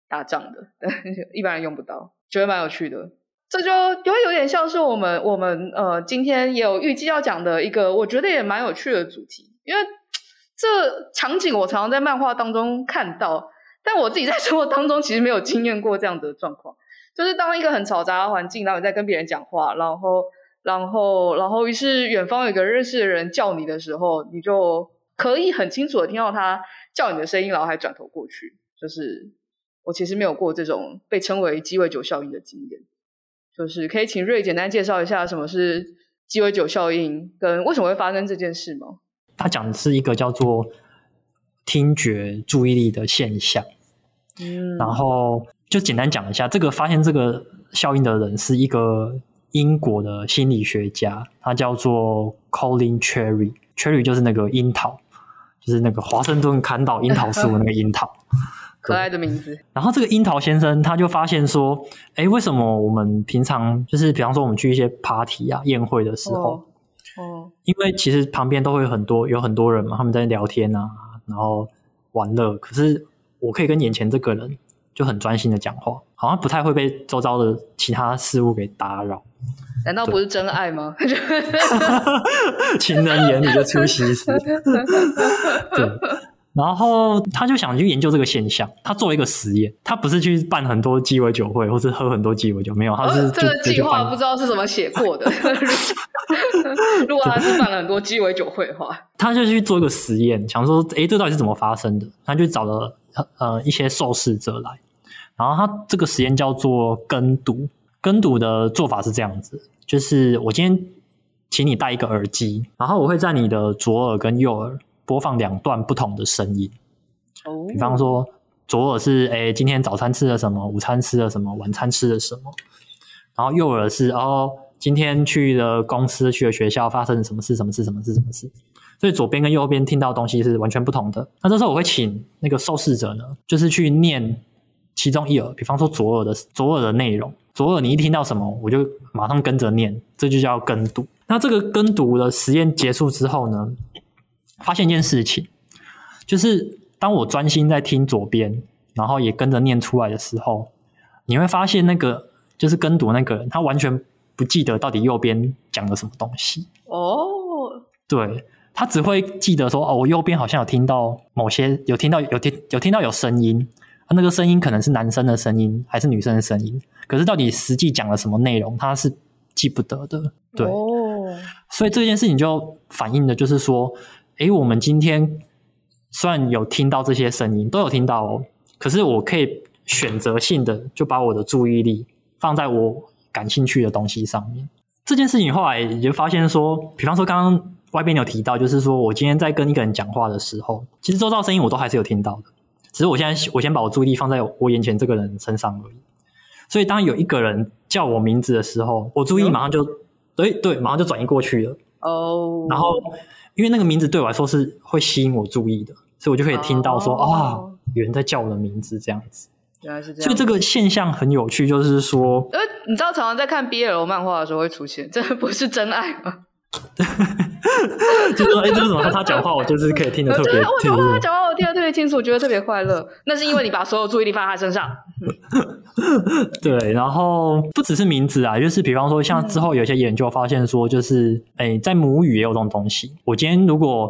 打仗的，一般人用不到，觉得蛮有趣的。这就因为有点像是我们我们呃今天也有预计要讲的一个，我觉得也蛮有趣的主题。因为这场景我常常在漫画当中看到，但我自己在生活当中其实没有经验过这样的状况。就是当一个很嘈杂的环境，然后你在跟别人讲话，然后然后然后于是远方有个认识的人叫你的时候，你就可以很清楚的听到他叫你的声音，然后还转头过去，就是。我其实没有过这种被称为鸡尾酒效应的经验，就是可以请瑞简单介绍一下什么是鸡尾酒效应，跟为什么会发生这件事吗？他讲的是一个叫做听觉注意力的现象，嗯，然后就简单讲一下，这个发现这个效应的人是一个英国的心理学家，他叫做 Colin Cherry，Cherry 就是那个樱桃，就是那个华盛顿砍倒樱桃树的那个樱桃。可爱的名字。然后这个樱桃先生他就发现说，哎，为什么我们平常就是，比方说我们去一些 party 啊、宴会的时候，哦，哦，因为其实旁边都会有很多有很多人嘛，他们在聊天啊，然后玩乐。可是我可以跟眼前这个人就很专心的讲话，好像不太会被周遭的其他事物给打扰。难道不是真爱吗？情人眼里的出西施。对。然后他就想去研究这个现象，他做了一个实验，他不是去办很多鸡尾酒会，或是喝很多鸡尾酒，没有，他是、哦、这个计划不知道是怎么写过的。如果他是办了很多鸡尾酒会的话，他就去做一个实验，想说，诶，这到底是怎么发生的？他就找了呃一些受试者来，然后他这个实验叫做跟读，跟读的做法是这样子，就是我今天请你戴一个耳机，然后我会在你的左耳跟右耳。播放两段不同的声音，比方说左耳是诶今天早餐吃了什么，午餐吃了什么，晚餐吃了什么，然后右耳是哦今天去了公司，去了学校，发生了什么事，什么事，什么事，什么事。所以左边跟右边听到的东西是完全不同的。那这时候我会请那个受试者呢，就是去念其中一耳，比方说左耳的左耳的内容，左耳你一听到什么，我就马上跟着念，这就叫跟读。那这个跟读的实验结束之后呢，发现一件事情，就是当我专心在听左边，然后也跟着念出来的时候，你会发现那个就是跟读那个人，他完全不记得到底右边讲了什么东西。哦，对，他只会记得说，哦，我右边好像有听到某些，有听到有听有听到有声音，那个声音可能是男生的声音还是女生的声音，可是到底实际讲了什么内容，他是记不得的。对，哦，所以这件事情就反映的就是说。诶，我们今天虽然有听到这些声音，都有听到哦，可是我可以选择性的就把我的注意力放在我感兴趣的东西上面。这件事情后来也就发现说，比方说刚刚外边有提到，就是说我今天在跟一个人讲话的时候，其实周遭声音我都还是有听到的，只是我现在我先把我注意力放在我眼前这个人身上而已。所以当有一个人叫我名字的时候，我注意马上就对对，马上就转移过去了。哦，然后。因为那个名字对我来说是会吸引我注意的，所以我就可以听到说啊、哦哦，有人在叫我的名字这样子。原来是这样，所以这个现象很有趣，就是说，呃，你知道常常在看 BL 漫画的时候会出现，这不是真爱吗？就说哎，这是什么？他讲话我就是可以听得特别清楚。我讲话他讲话我听得特别清楚，我觉得特别快乐。那是因为你把所有注意力放在他身上。对，然后不只是名字啊，就是比方说，像之后有些研究发现说，就是哎，在母语也有这种东西。我今天如果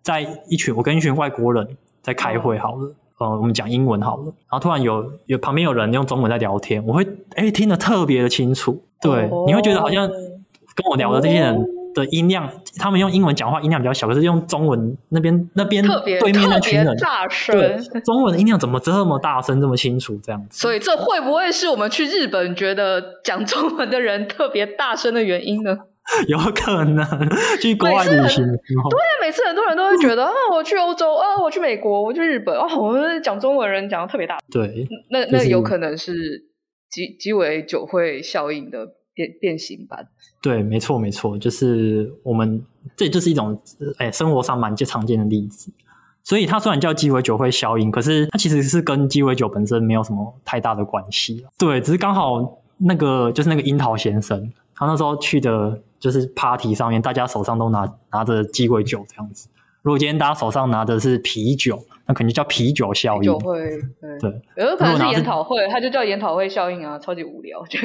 在一群我跟一群外国人在开会好了，呃，我们讲英文好了，然后突然有有旁边有人用中文在聊天，我会哎听得特别的清楚。对，你会觉得好像跟我聊的这些人。的音量，他们用英文讲话音量比较小，可是用中文那边那边对面那群人大声，对，中文的音量怎么这么大声，这么清楚这样子？所以这会不会是我们去日本觉得讲中文的人特别大声的原因呢？有可能 去国外旅行的时候，对，每次很多人都会觉得啊，我去欧洲啊，我去美国，我去日本啊，我们讲中文人讲的特别大。对，那那有可能是鸡鸡尾酒会效应的变变形版。对，没错没错，就是我们这就是一种哎，生活上蛮常见的例子。所以它虽然叫鸡尾酒会效应，可是它其实是跟鸡尾酒本身没有什么太大的关系。对，只是刚好那个就是那个樱桃先生，他那时候去的。就是 party 上面，大家手上都拿拿着鸡尾酒这样子。如果今天大家手上拿的是啤酒，那肯定叫啤酒效应。酒会，对。对，有可能是研讨会，它就叫研讨会效应啊，超级无聊。觉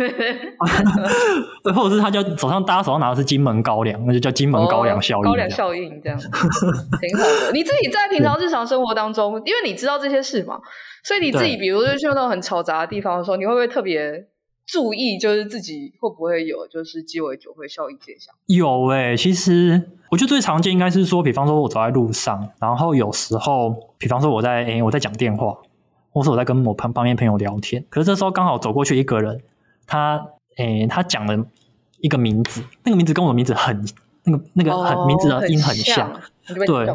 得或者是他叫手上大家手上拿的是金门高粱，那就叫金门高粱效应。高粱效应这样，挺好的。你自己在平常日常生活当中，因为你知道这些事嘛，所以你自己，比如说去那种很嘈杂的地方的时候，你会不会特别？注意，就是自己会不会有就是鸡尾酒会效应现象？有诶、欸，其实我觉得最常见应该是说，比方说我走在路上，然后有时候，比方说我在诶、欸、我在讲电话，或是我在跟我旁旁边朋友聊天，可是这时候刚好走过去一个人，他诶、欸、他讲了一个名字，那个名字跟我的名字很那个那个很、哦、名字的音很像，很像对。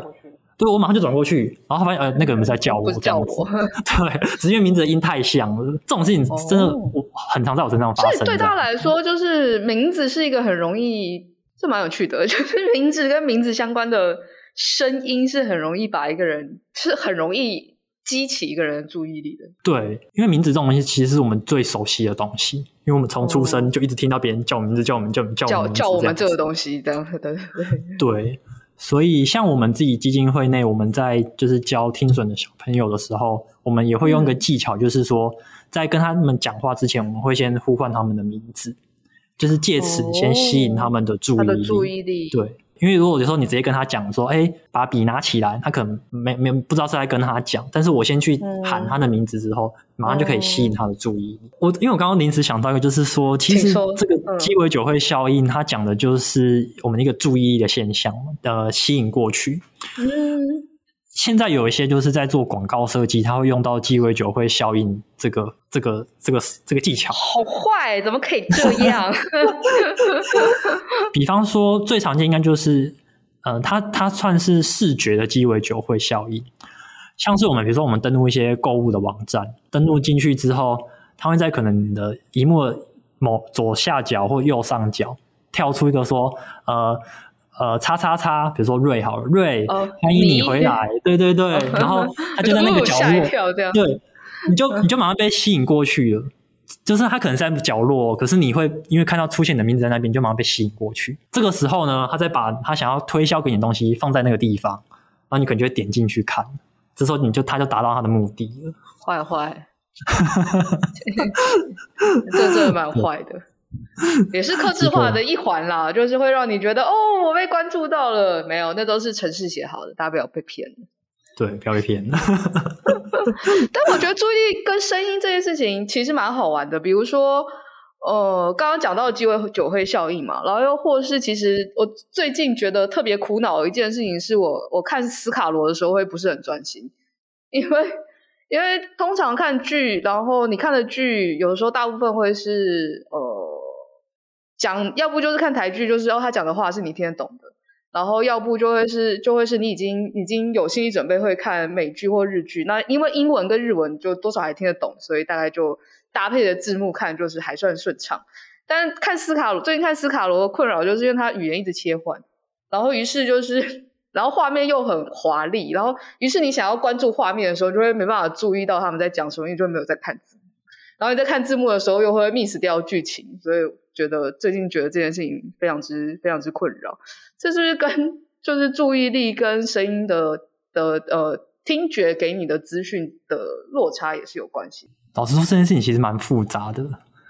对，我马上就转过去，然后他发现呃，那个人在叫我，叫我，对，只因为名字的音太像了。这种事情真的我很常在我身上发生。所以对他来说，就是名字是一个很容易，这蛮有趣的，就是名字跟名字相关的声音是很容易把一个人，是很容易激起一个人的注意力的。对，因为名字这种东西其实是我们最熟悉的东西，因为我们从出生就一直听到别人叫我名字，叫我们叫叫叫叫我们这个东西，这样对对对。所以，像我们自己基金会内，我们在就是教听损的小朋友的时候，我们也会用一个技巧，就是说，在跟他们讲话之前，我们会先呼唤他们的名字，就是借此先吸引他们的注意注意力，对。因为如果有时候你直接跟他讲说，哎，把笔拿起来，他可能没没不知道是在跟他讲。但是我先去喊他的名字之后，嗯、马上就可以吸引他的注意我因为我刚刚临时想到一个，就是说，其实这个鸡尾酒会效应，它讲的就是我们一个注意力的现象的吸引过去。嗯。现在有一些就是在做广告设计，他会用到鸡尾酒会效应这个这个这个这个技巧。好坏，怎么可以这样？比方说，最常见应该就是，呃，它它算是视觉的鸡尾酒会效应。像是我们比如说，我们登录一些购物的网站，登录进去之后，它会在可能你的萤幕的某左下角或右上角跳出一个说，呃。呃，叉叉叉，比如说瑞好了，瑞，哦、欢迎你回来，对对对，哦、然后 他就在那个角落，对，你就你就马上被吸引过去了，就是他可能在角落，可是你会因为看到出现你的名字在那边，就马上被吸引过去。这个时候呢，他再把他想要推销给你的东西放在那个地方，然后你可能就会点进去看，这时候你就他就达到他的目的了。坏坏，这真的蛮坏的。也是克制 化的一环啦，就是会让你觉得哦，我被关注到了。没有，那都是程式写好的，大家不要被骗。对，不要被骗。但我觉得注意力跟声音这件事情其实蛮好玩的。比如说，呃，刚刚讲到鸡尾酒会效应嘛，然后又或是其实我最近觉得特别苦恼的一件事情，是我我看斯卡罗的时候会不是很专心，因为因为通常看剧，然后你看的剧有的时候大部分会是呃。讲，要不就是看台剧，就是哦，他讲的话是你听得懂的，然后要不就会是就会是你已经已经有心理准备会看美剧或日剧，那因为英文跟日文就多少还听得懂，所以大概就搭配的字幕看就是还算顺畅。但看斯卡罗，最近看斯卡罗的困扰就是因为他语言一直切换，然后于是就是然后画面又很华丽，然后于是你想要关注画面的时候，就会没办法注意到他们在讲什么，因为就没有在看字幕，然后你在看字幕的时候又会 miss 掉剧情，所以。觉得最近觉得这件事情非常之非常之困扰，这是不是跟就是注意力跟声音的的呃听觉给你的资讯的落差也是有关系？老实说，这件事情其实蛮复杂的。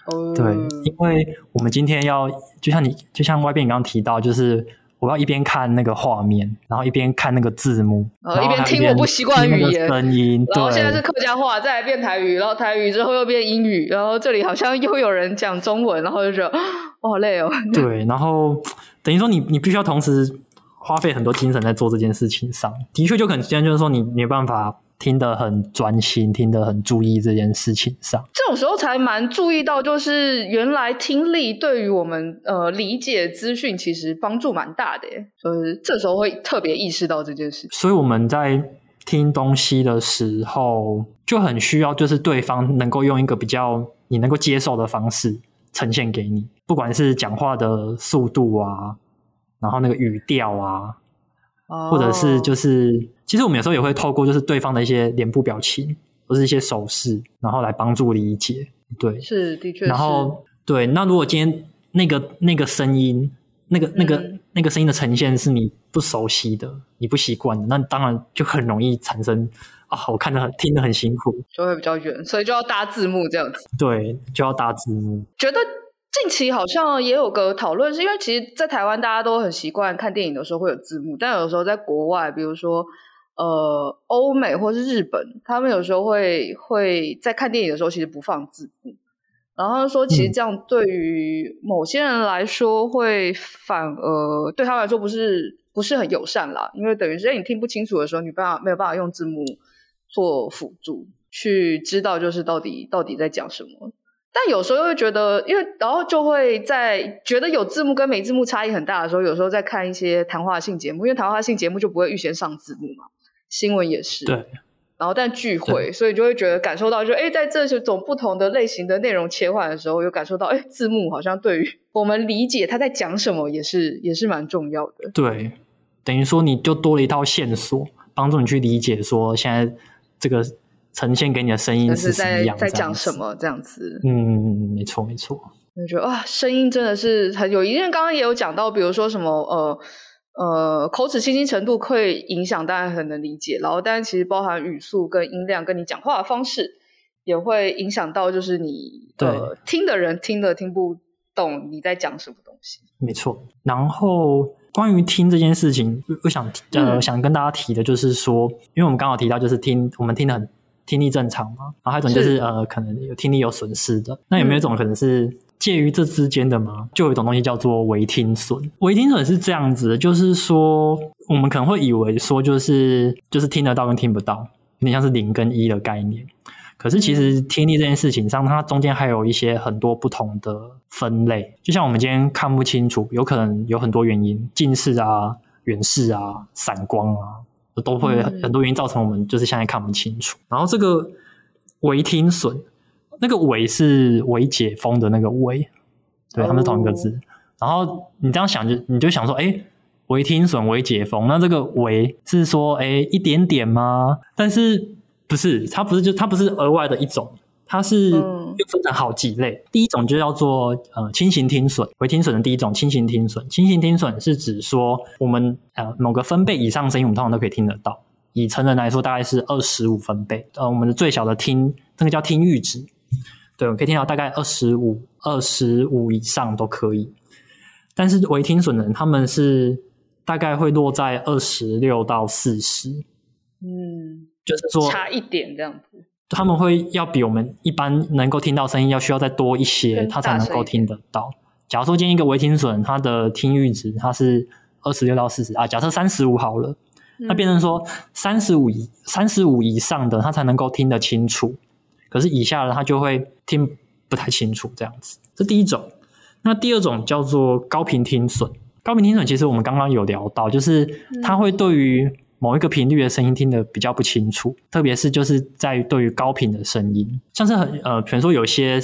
哦，对，因为我们今天要就像你就像外边你刚刚提到，就是。我要一边看那个画面，然后一边看那个字幕，然后一边听我不习惯语言声音。然后现在是客家话，再来变台语，然后台语之后又变英语，然后这里好像又有人讲中文，然后就觉得我好累哦。对，然后等于说你你必须要同时花费很多精神在做这件事情上，的确就可能现在就是说你没办法听得很专心，听得很注意这件事情上。这种时候才蛮注意到，就是原来听力对于我们呃理解资讯其实帮助蛮大的耶，就是这时候会特别意识到这件事。所以我们在听东西的时候，就很需要就是对方能够用一个比较你能够接受的方式呈现给你，不管是讲话的速度啊，然后那个语调啊。或者是就是，其实我们有时候也会透过就是对方的一些脸部表情或是一些手势，然后来帮助理解。对，是的确是。然后对，那如果今天那个那个声音，那个那个、嗯、那个声音的呈现是你不熟悉的，你不习惯的，那当然就很容易产生啊，我看得很听得很辛苦，就会比较远，所以就要搭字幕这样子。对，就要搭字幕。觉得。近期好像也有个讨论，是因为其实，在台湾大家都很习惯看电影的时候会有字幕，但有时候在国外，比如说呃欧美或是日本，他们有时候会会在看电影的时候其实不放字幕，然后说其实这样对于某些人来说会反而对他们来说不是不是很友善啦，因为等于是你听不清楚的时候，你办法没有办法用字幕做辅助去知道就是到底到底在讲什么。但有时候又会觉得，因为然后就会在觉得有字幕跟没字幕差异很大的时候，有时候在看一些谈话性节目，因为谈话性节目就不会预先上字幕嘛，新闻也是。对。然后但聚会，所以就会觉得感受到就，就哎，在这种不同的类型的内容切换的时候，有感受到，哎，字幕好像对于我们理解他在讲什么，也是也是蛮重要的。对，等于说你就多了一套线索，帮助你去理解说现在这个。呈现给你的声音是什么样？在讲什么这样子？嗯，没错没错。我觉得哇，声音真的是很有。因为刚刚也有讲到，比如说什么呃呃，口齿清晰程度会影响，当然很能理解。然后，但是其实包含语速跟音量，跟你讲话的方式也会影响到，就是你呃听的人听的听不懂你在讲什么东西。没错。然后关于听这件事情，我想呃、嗯、想跟大家提的就是说，因为我们刚好提到就是听，我们听的很。听力正常嘛？然后还有一种就是，是呃，可能有听力有损失的。那有没有一种可能是介于这之间的吗？就有一种东西叫做违听损。违听损是这样子的，就是说我们可能会以为说就是就是听得到跟听不到，有点像是零跟一的概念。可是其实听力这件事情上，它中间还有一些很多不同的分类。就像我们今天看不清楚，有可能有很多原因，近视啊、远视啊、散光啊。都会很多原因造成我们就是现在看不清楚。嗯、然后这个违听损，那个“微”是微解封的那个“微”，对，他们是同一个字。哦、然后你这样想就你就想说，哎，微听损、微解封，那这个“微”是说，哎，一点点吗？但是不是？它不是就它不是额外的一种。它是又分成好几类，嗯、第一种就叫做呃轻型听损，微听损的第一种轻型听损。轻型听损是指说我们呃某个分贝以上声音，我们通常都可以听得到。以成人来说，大概是二十五分贝。呃，我们的最小的听，那个叫听阈值，对，我们可以听到大概二十五、二十五以上都可以。但是微听损的人，他们是大概会落在二十六到四十，嗯，就是说差一点这样子。他们会要比我们一般能够听到声音要需要再多一些，他才能够听得到。假如说今天一个微听损，他的听阈值他是二十六到四十啊，假设三十五好了，那变成说三十五以三十五以上的他才能够听得清楚，可是以下的他就会听不太清楚这样子。这第一种。那第二种叫做高频听损。高频听损其实我们刚刚有聊到，就是它会对于某一个频率的声音听得比较不清楚，特别是就是在于对于高频的声音，像是很呃，比如说有些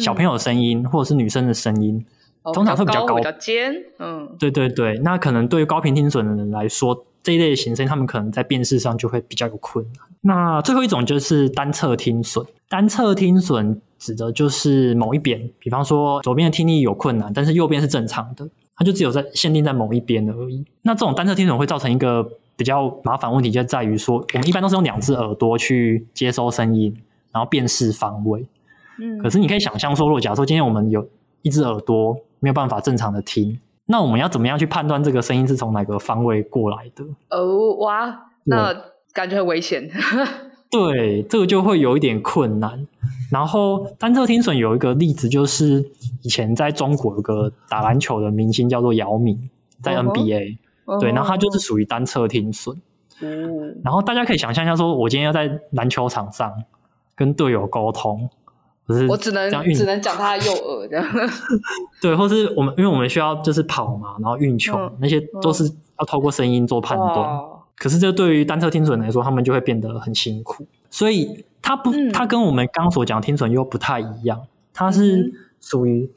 小朋友的声音，嗯、或者是女生的声音，通常会比较高，比较尖。嗯，对对对，那可能对于高频听损的人来说，这一类型声音他们可能在辨识上就会比较有困难。那最后一种就是单侧听损，单侧听损指的就是某一边，比方说左边的听力有困难，但是右边是正常的，它就只有在限定在某一边而已。那这种单侧听损会造成一个。比较麻烦问题就在于说，我们一般都是用两只耳朵去接收声音，然后辨识方位。嗯，可是你可以想象说，如果假如说今天我们有一只耳朵没有办法正常的听，那我们要怎么样去判断这个声音是从哪个方位过来的？哦，哇，那感觉很危险。对，这个就会有一点困难。然后单侧听损有一个例子，就是以前在中国有个打篮球的明星叫做姚明，在 NBA。对，然后他就是属于单侧听损，嗯，然后大家可以想象一下，说我今天要在篮球场上跟队友沟通，我只能只能讲他的右耳这样。对，或是我们因为我们需要就是跑嘛，然后运球，嗯、那些都是要透过声音做判断。嗯、可是这对于单侧听损来说，他们就会变得很辛苦。所以他不，他跟我们刚刚所讲的听损又不太一样，它是属于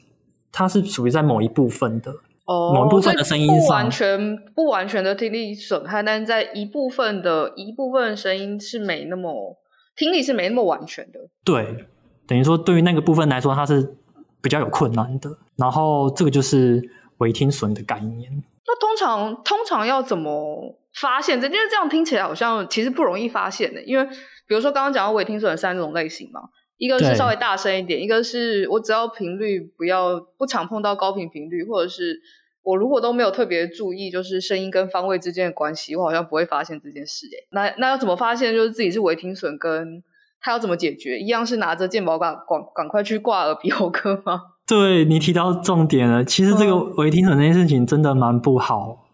它是属于在某一部分的。哦，某一部分的声音不完全不完全的听力损害，但是在一部分的一部分声音是没那么听力是没那么完全的。对，等于说对于那个部分来说，它是比较有困难的。然后这个就是微听损的概念。那通常通常要怎么发现这？因为这样听起来好像其实不容易发现的。因为比如说刚刚讲到微听损的三种类型嘛。一个是稍微大声一点，一个是我只要频率不要不常碰到高频频率，或者是我如果都没有特别注意，就是声音跟方位之间的关系，我好像不会发现这件事。诶，那那要怎么发现？就是自己是微听损，跟他要怎么解决？一样是拿着健保卡赶赶快去挂耳鼻喉科吗？对，你提到重点了，其实这个微听损这件事情真的蛮不好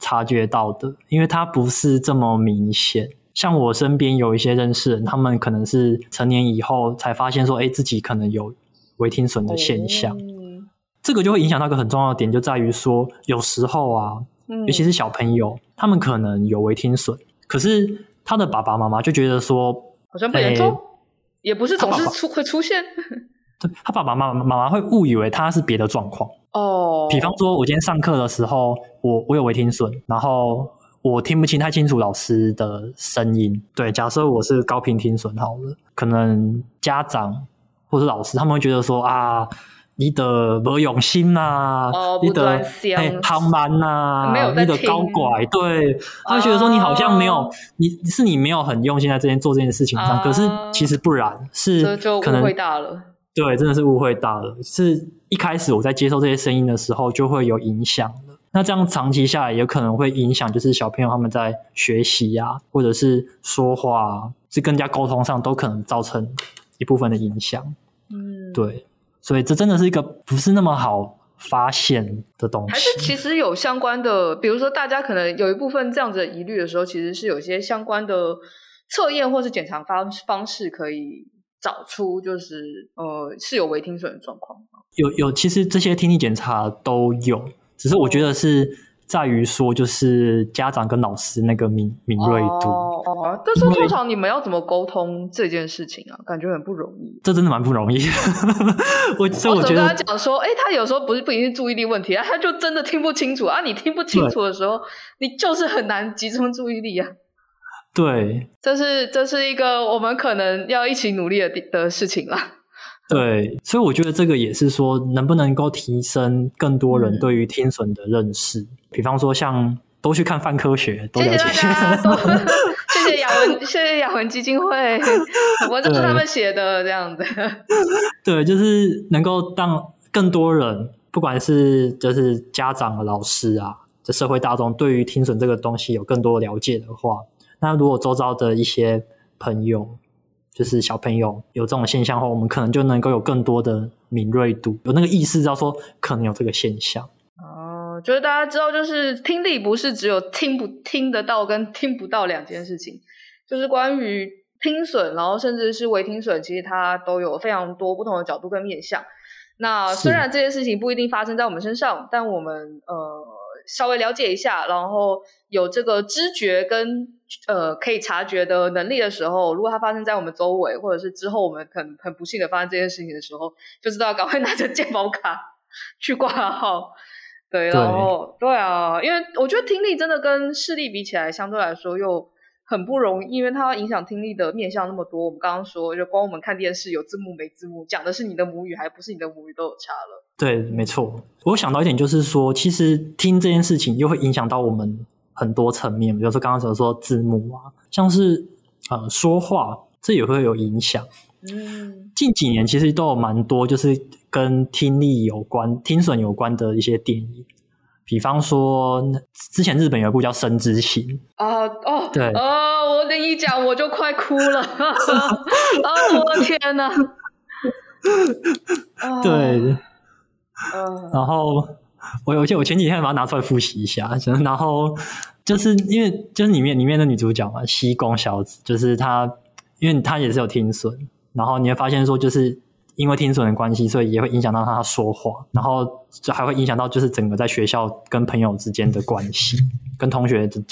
察觉到的，因为它不是这么明显。像我身边有一些认识人，他们可能是成年以后才发现说，哎，自己可能有微听损的现象。嗯、这个就会影响到一个很重要的点，就在于说，有时候啊，嗯、尤其是小朋友，他们可能有微听损，可是他的爸爸妈妈就觉得说，好像不严重，也不是总是出会出现。对，他爸爸妈妈妈妈会误以为他是别的状况。哦，比方说，我今天上课的时候，我我有微听损，然后。我听不清太清楚老师的声音。对，假设我是高频听损好了，可能家长或者老师他们会觉得说啊，你的没用心呐，哦、你的哎好慢呐，你的高拐，对，他会觉得说你好像没有，哦、你是你没有很用心在这件做这件事情上，啊、可是其实不然，是可能大了。对，真的是误会大了。是一开始我在接受这些声音的时候就会有影响。那这样长期下来，有可能会影响，就是小朋友他们在学习啊，或者是说话啊，是更加沟通上，都可能造成一部分的影响。嗯，对，所以这真的是一个不是那么好发现的东西。还是其实有相关的，比如说大家可能有一部分这样子的疑虑的时候，其实是有一些相关的测验或是检查方方式可以找出，就是呃是有违听损的状况。有有，其实这些听力检查都有。只是我觉得是在于说，就是家长跟老师那个敏敏锐度。哦，但是通常你们要怎么沟通这件事情啊？感觉很不容易。这真的蛮不容易。我所以我觉得讲说，哎，他有时候不是不一定是注意力问题啊，他就真的听不清楚啊。你听不清楚的时候，你就是很难集中注意力啊。对，这是这是一个我们可能要一起努力的的事情啦。对，所以我觉得这个也是说，能不能够提升更多人对于听损的认识？嗯、比方说，像多去看泛科学，多了解。谢谢大家，谢谢雅文，谢谢雅文基金会，我这是他们写的这样子。对，就是能够让更多人，不管是就是家长啊、老师啊，这社会大众，对于听损这个东西有更多了解的话，那如果周遭的一些朋友。就是小朋友有这种现象后，我们可能就能够有更多的敏锐度，有那个意识，知道说可能有这个现象。哦，就是大家知道，就是听力不是只有听不听得到跟听不到两件事情，就是关于听损，然后甚至是微听损，其实它都有非常多不同的角度跟面向。那虽然这些事情不一定发生在我们身上，但我们呃。稍微了解一下，然后有这个知觉跟呃可以察觉的能力的时候，如果它发生在我们周围，或者是之后我们很很不幸的发生这件事情的时候，就知道赶快拿着健保卡去挂号。对，然后对，对啊，因为我觉得听力真的跟视力比起来，相对来说又很不容易，因为它影响听力的面向那么多。我们刚刚说，就光我们看电视有字幕没字幕，讲的是你的母语还不是你的母语都有差了。对，没错。我想到一点，就是说，其实听这件事情又会影响到我们很多层面，比如说刚刚所说字幕啊，像是呃说话，这也会有影响。嗯，近几年其实都有蛮多就是跟听力有关、听损有关的一些电影，比方说之前日本有一部叫《生之行》啊，哦，对，哦，我跟你讲，我就快哭了，啊、哦，我的天哪，对。嗯，然后我我记得我前几天把它拿出来复习一下，然后就是因为就是里面里面的女主角嘛，西宫小子，就是她，因为她也是有听损，然后你会发现说，就是因为听损的关系，所以也会影响到她说话，然后就还会影响到就是整个在学校跟朋友之间的关系，跟同学的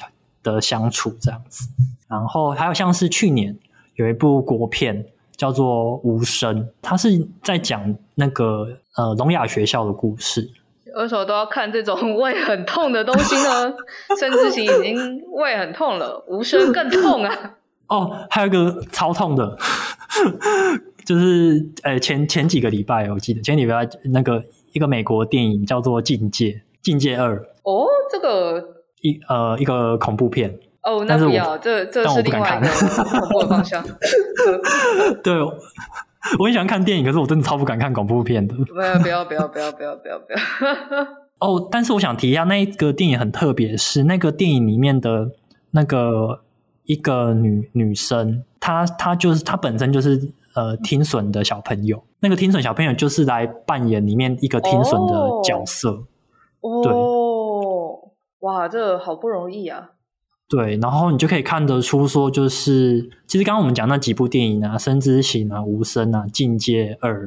的相处这样子。然后还有像是去年有一部国片叫做《无声》，它是在讲那个呃聋哑学校的故事。为什么都要看这种 胃很痛的东西呢？甚至行已经胃很痛了，无声更痛啊！哦，还有一个超痛的，就是诶前前几个礼拜我记得前几个礼拜那个一个美国电影叫做《境界》，《境界二》哦，这个一呃一个恐怖片。哦，那不要，这这是另外一个恐怖的方向。对，我很喜欢看电影，可是我真的超不敢看恐怖片的。不要不要不要不要不要不要不要！哦，但是我想提一下，那个电影很特别，是那个电影里面的那个一个女女生，她她就是她本身就是呃听损的小朋友，那个听损小朋友就是来扮演里面一个听损的角色。哦，对，哇，这个好不容易啊！对，然后你就可以看得出，说就是，其实刚刚我们讲那几部电影啊，《声之形》啊，《无声》啊，《境界二》，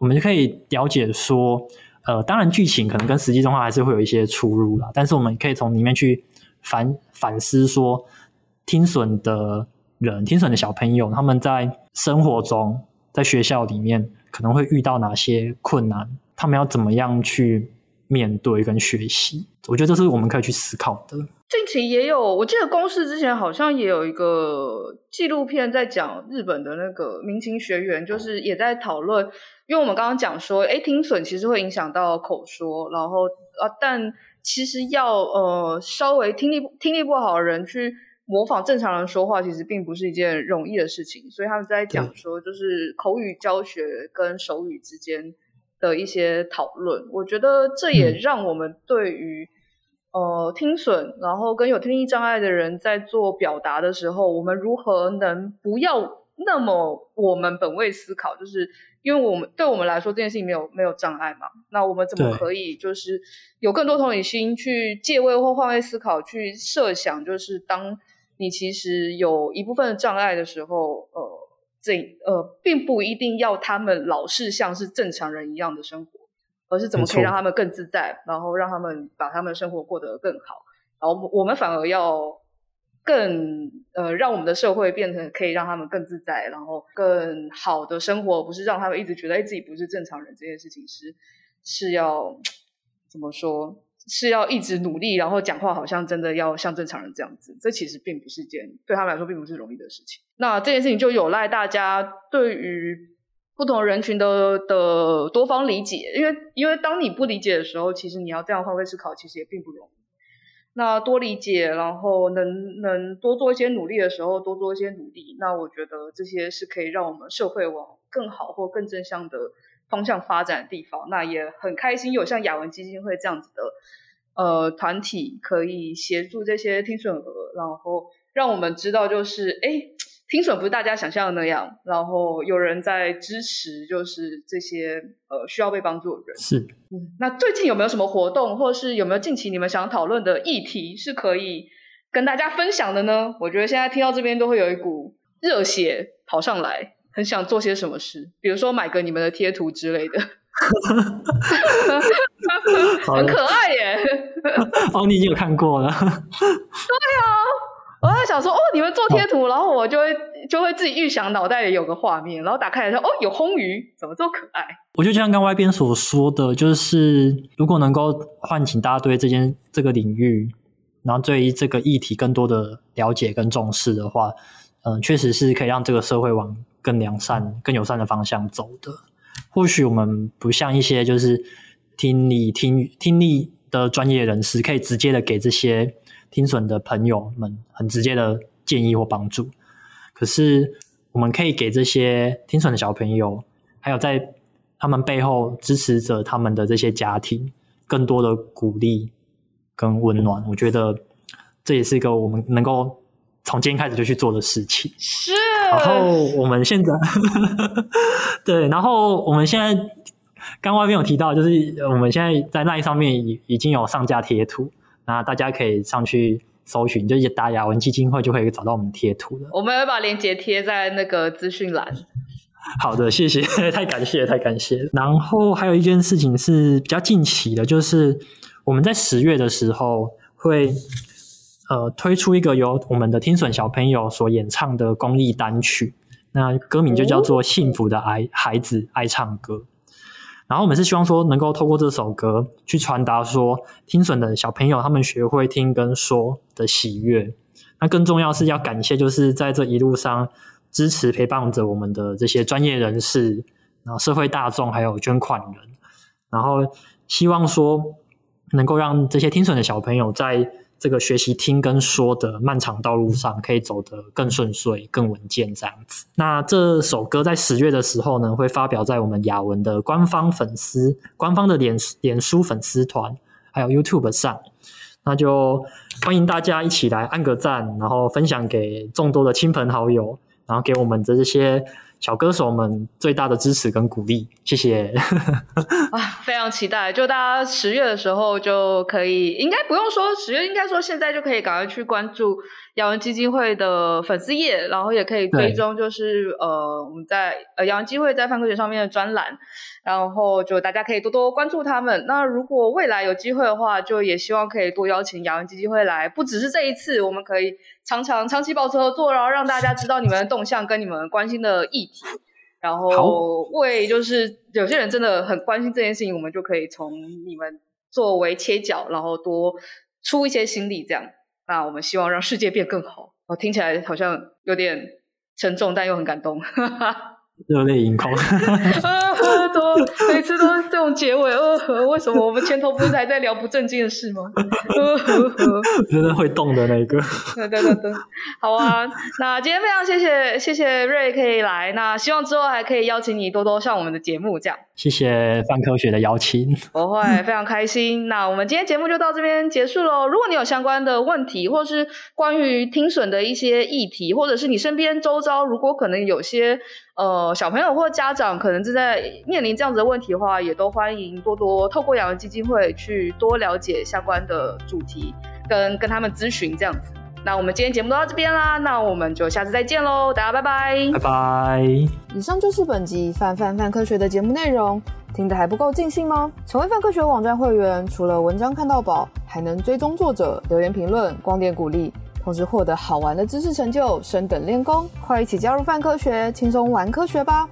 我们就可以了解说，呃，当然剧情可能跟实际状况还是会有一些出入啦，但是我们可以从里面去反反思说，听损的人、听损的小朋友，他们在生活中，在学校里面可能会遇到哪些困难，他们要怎么样去面对跟学习，我觉得这是我们可以去思考的。近期也有，我记得公视之前好像也有一个纪录片在讲日本的那个民情学员，就是也在讨论，因为我们刚刚讲说，诶，听损其实会影响到口说，然后啊，但其实要呃稍微听力听力不好的人去模仿正常人说话，其实并不是一件容易的事情，所以他们在讲说，就是口语教学跟手语之间的一些讨论，我觉得这也让我们对于。呃，听损，然后跟有听力障碍的人在做表达的时候，我们如何能不要那么我们本位思考？就是因为我们对我们来说这件事情没有没有障碍嘛，那我们怎么可以就是有更多同理心去借位或换位思考，去设想，就是当你其实有一部分的障碍的时候，呃，这呃并不一定要他们老是像是正常人一样的生活。而是怎么可以让他们更自在，然后让他们把他们的生活过得更好，然后我们反而要更呃让我们的社会变成可以让他们更自在，然后更好的生活，不是让他们一直觉得哎自己不是正常人这件事情是是要怎么说，是要一直努力，然后讲话好像真的要像正常人这样子，这其实并不是件对他们来说并不是容易的事情。那这件事情就有赖大家对于。不同人群的的多方理解，因为因为当你不理解的时候，其实你要这样换位思考，其实也并不容易。那多理解，然后能能多做一些努力的时候，多做一些努力。那我觉得这些是可以让我们社会往更好或更正向的方向发展的地方。那也很开心有像雅文基金会这样子的呃团体，可以协助这些听损儿，然后让我们知道就是哎。听损不是大家想象的那样，然后有人在支持，就是这些呃需要被帮助的人。是，嗯，那最近有没有什么活动，或者是有没有近期你们想讨论的议题是可以跟大家分享的呢？我觉得现在听到这边都会有一股热血跑上来，很想做些什么事，比如说买个你们的贴图之类的，很可爱耶。哦，你已经有看过了。对啊。我在想说，哦，你们做贴图，然后我就会就会自己预想脑袋里有个画面，然后打开来说，哦，有魟鱼，怎么这么可爱？我就像刚外边所说的，就是如果能够唤醒大家对这件这个领域，然后对于这个议题更多的了解跟重视的话，嗯、呃，确实是可以让这个社会往更良善、更友善的方向走的。或许我们不像一些就是听力听听力的专业人士，可以直接的给这些。听损的朋友们很直接的建议或帮助，可是我们可以给这些听损的小朋友，还有在他们背后支持着他们的这些家庭，更多的鼓励跟温暖。我觉得这也是一个我们能够从今天开始就去做的事情。是。然后我们现在，对，然后我们现在刚外面有提到，就是我们现在在 LINE 上面已已经有上架贴图，那大家可以上去搜寻，就打雅文基金会就可以找到我们贴图了。我们会把链接贴在那个资讯栏。好的，谢谢，太感谢，太感谢。然后还有一件事情是比较近期的，就是我们在十月的时候会呃推出一个由我们的听损小朋友所演唱的公益单曲，那歌名就叫做《幸福的孩孩子爱唱歌》。然后我们是希望说，能够透过这首歌去传达说，听损的小朋友他们学会听跟说的喜悦。那更重要是要感谢，就是在这一路上支持陪伴着我们的这些专业人士，然后社会大众还有捐款人。然后希望说，能够让这些听损的小朋友在这个学习听跟说的漫长道路上，可以走得更顺遂、更稳健这样子。那这首歌在十月的时候呢，会发表在我们雅文的官方粉丝、官方的脸脸书粉丝团，还有 YouTube 上。那就欢迎大家一起来按个赞，然后分享给众多的亲朋好友，然后给我们的这些。小歌手们最大的支持跟鼓励，谢谢。啊，非常期待，就大家十月的时候就可以，应该不用说十月，应该说现在就可以赶快去关注雅文基金会的粉丝页，然后也可以追踪，就是呃我们在呃雅文基金会在泛科学上面的专栏，然后就大家可以多多关注他们。那如果未来有机会的话，就也希望可以多邀请雅文基金会来，不只是这一次，我们可以。常常长期保持合作，然后让大家知道你们的动向跟你们关心的议题，然后为就是有些人真的很关心这件事情，我们就可以从你们作为切角，然后多出一些心力，这样。那我们希望让世界变更好。我听起来好像有点沉重，但又很感动。热泪盈眶，呃，怎么每次都是这种结尾？呃，为什么我们前头不是还在聊不正经的事吗？呃，真的会动的那个。对对对对，好啊。那今天非常谢谢谢谢瑞可以来，那希望之后还可以邀请你多多上我们的节目，这样。谢谢范科学的邀请，我会非常开心。那我们今天节目就到这边结束喽。如果你有相关的问题，或是关于听损的一些议题，或者是你身边周遭如果可能有些。呃，小朋友或家长可能正在面临这样子的问题的话，也都欢迎多多透过雅文基金会去多了解相关的主题，跟跟他们咨询这样子。那我们今天节目都到这边啦，那我们就下次再见喽，大家拜拜，拜拜。以上就是本集范范范科学的节目内容，听得还不够尽兴吗？成为范科学网站会员，除了文章看到宝，还能追踪作者、留言评论、光点鼓励。同时获得好玩的知识成就，升等练功，快一起加入泛科学，轻松玩科学吧！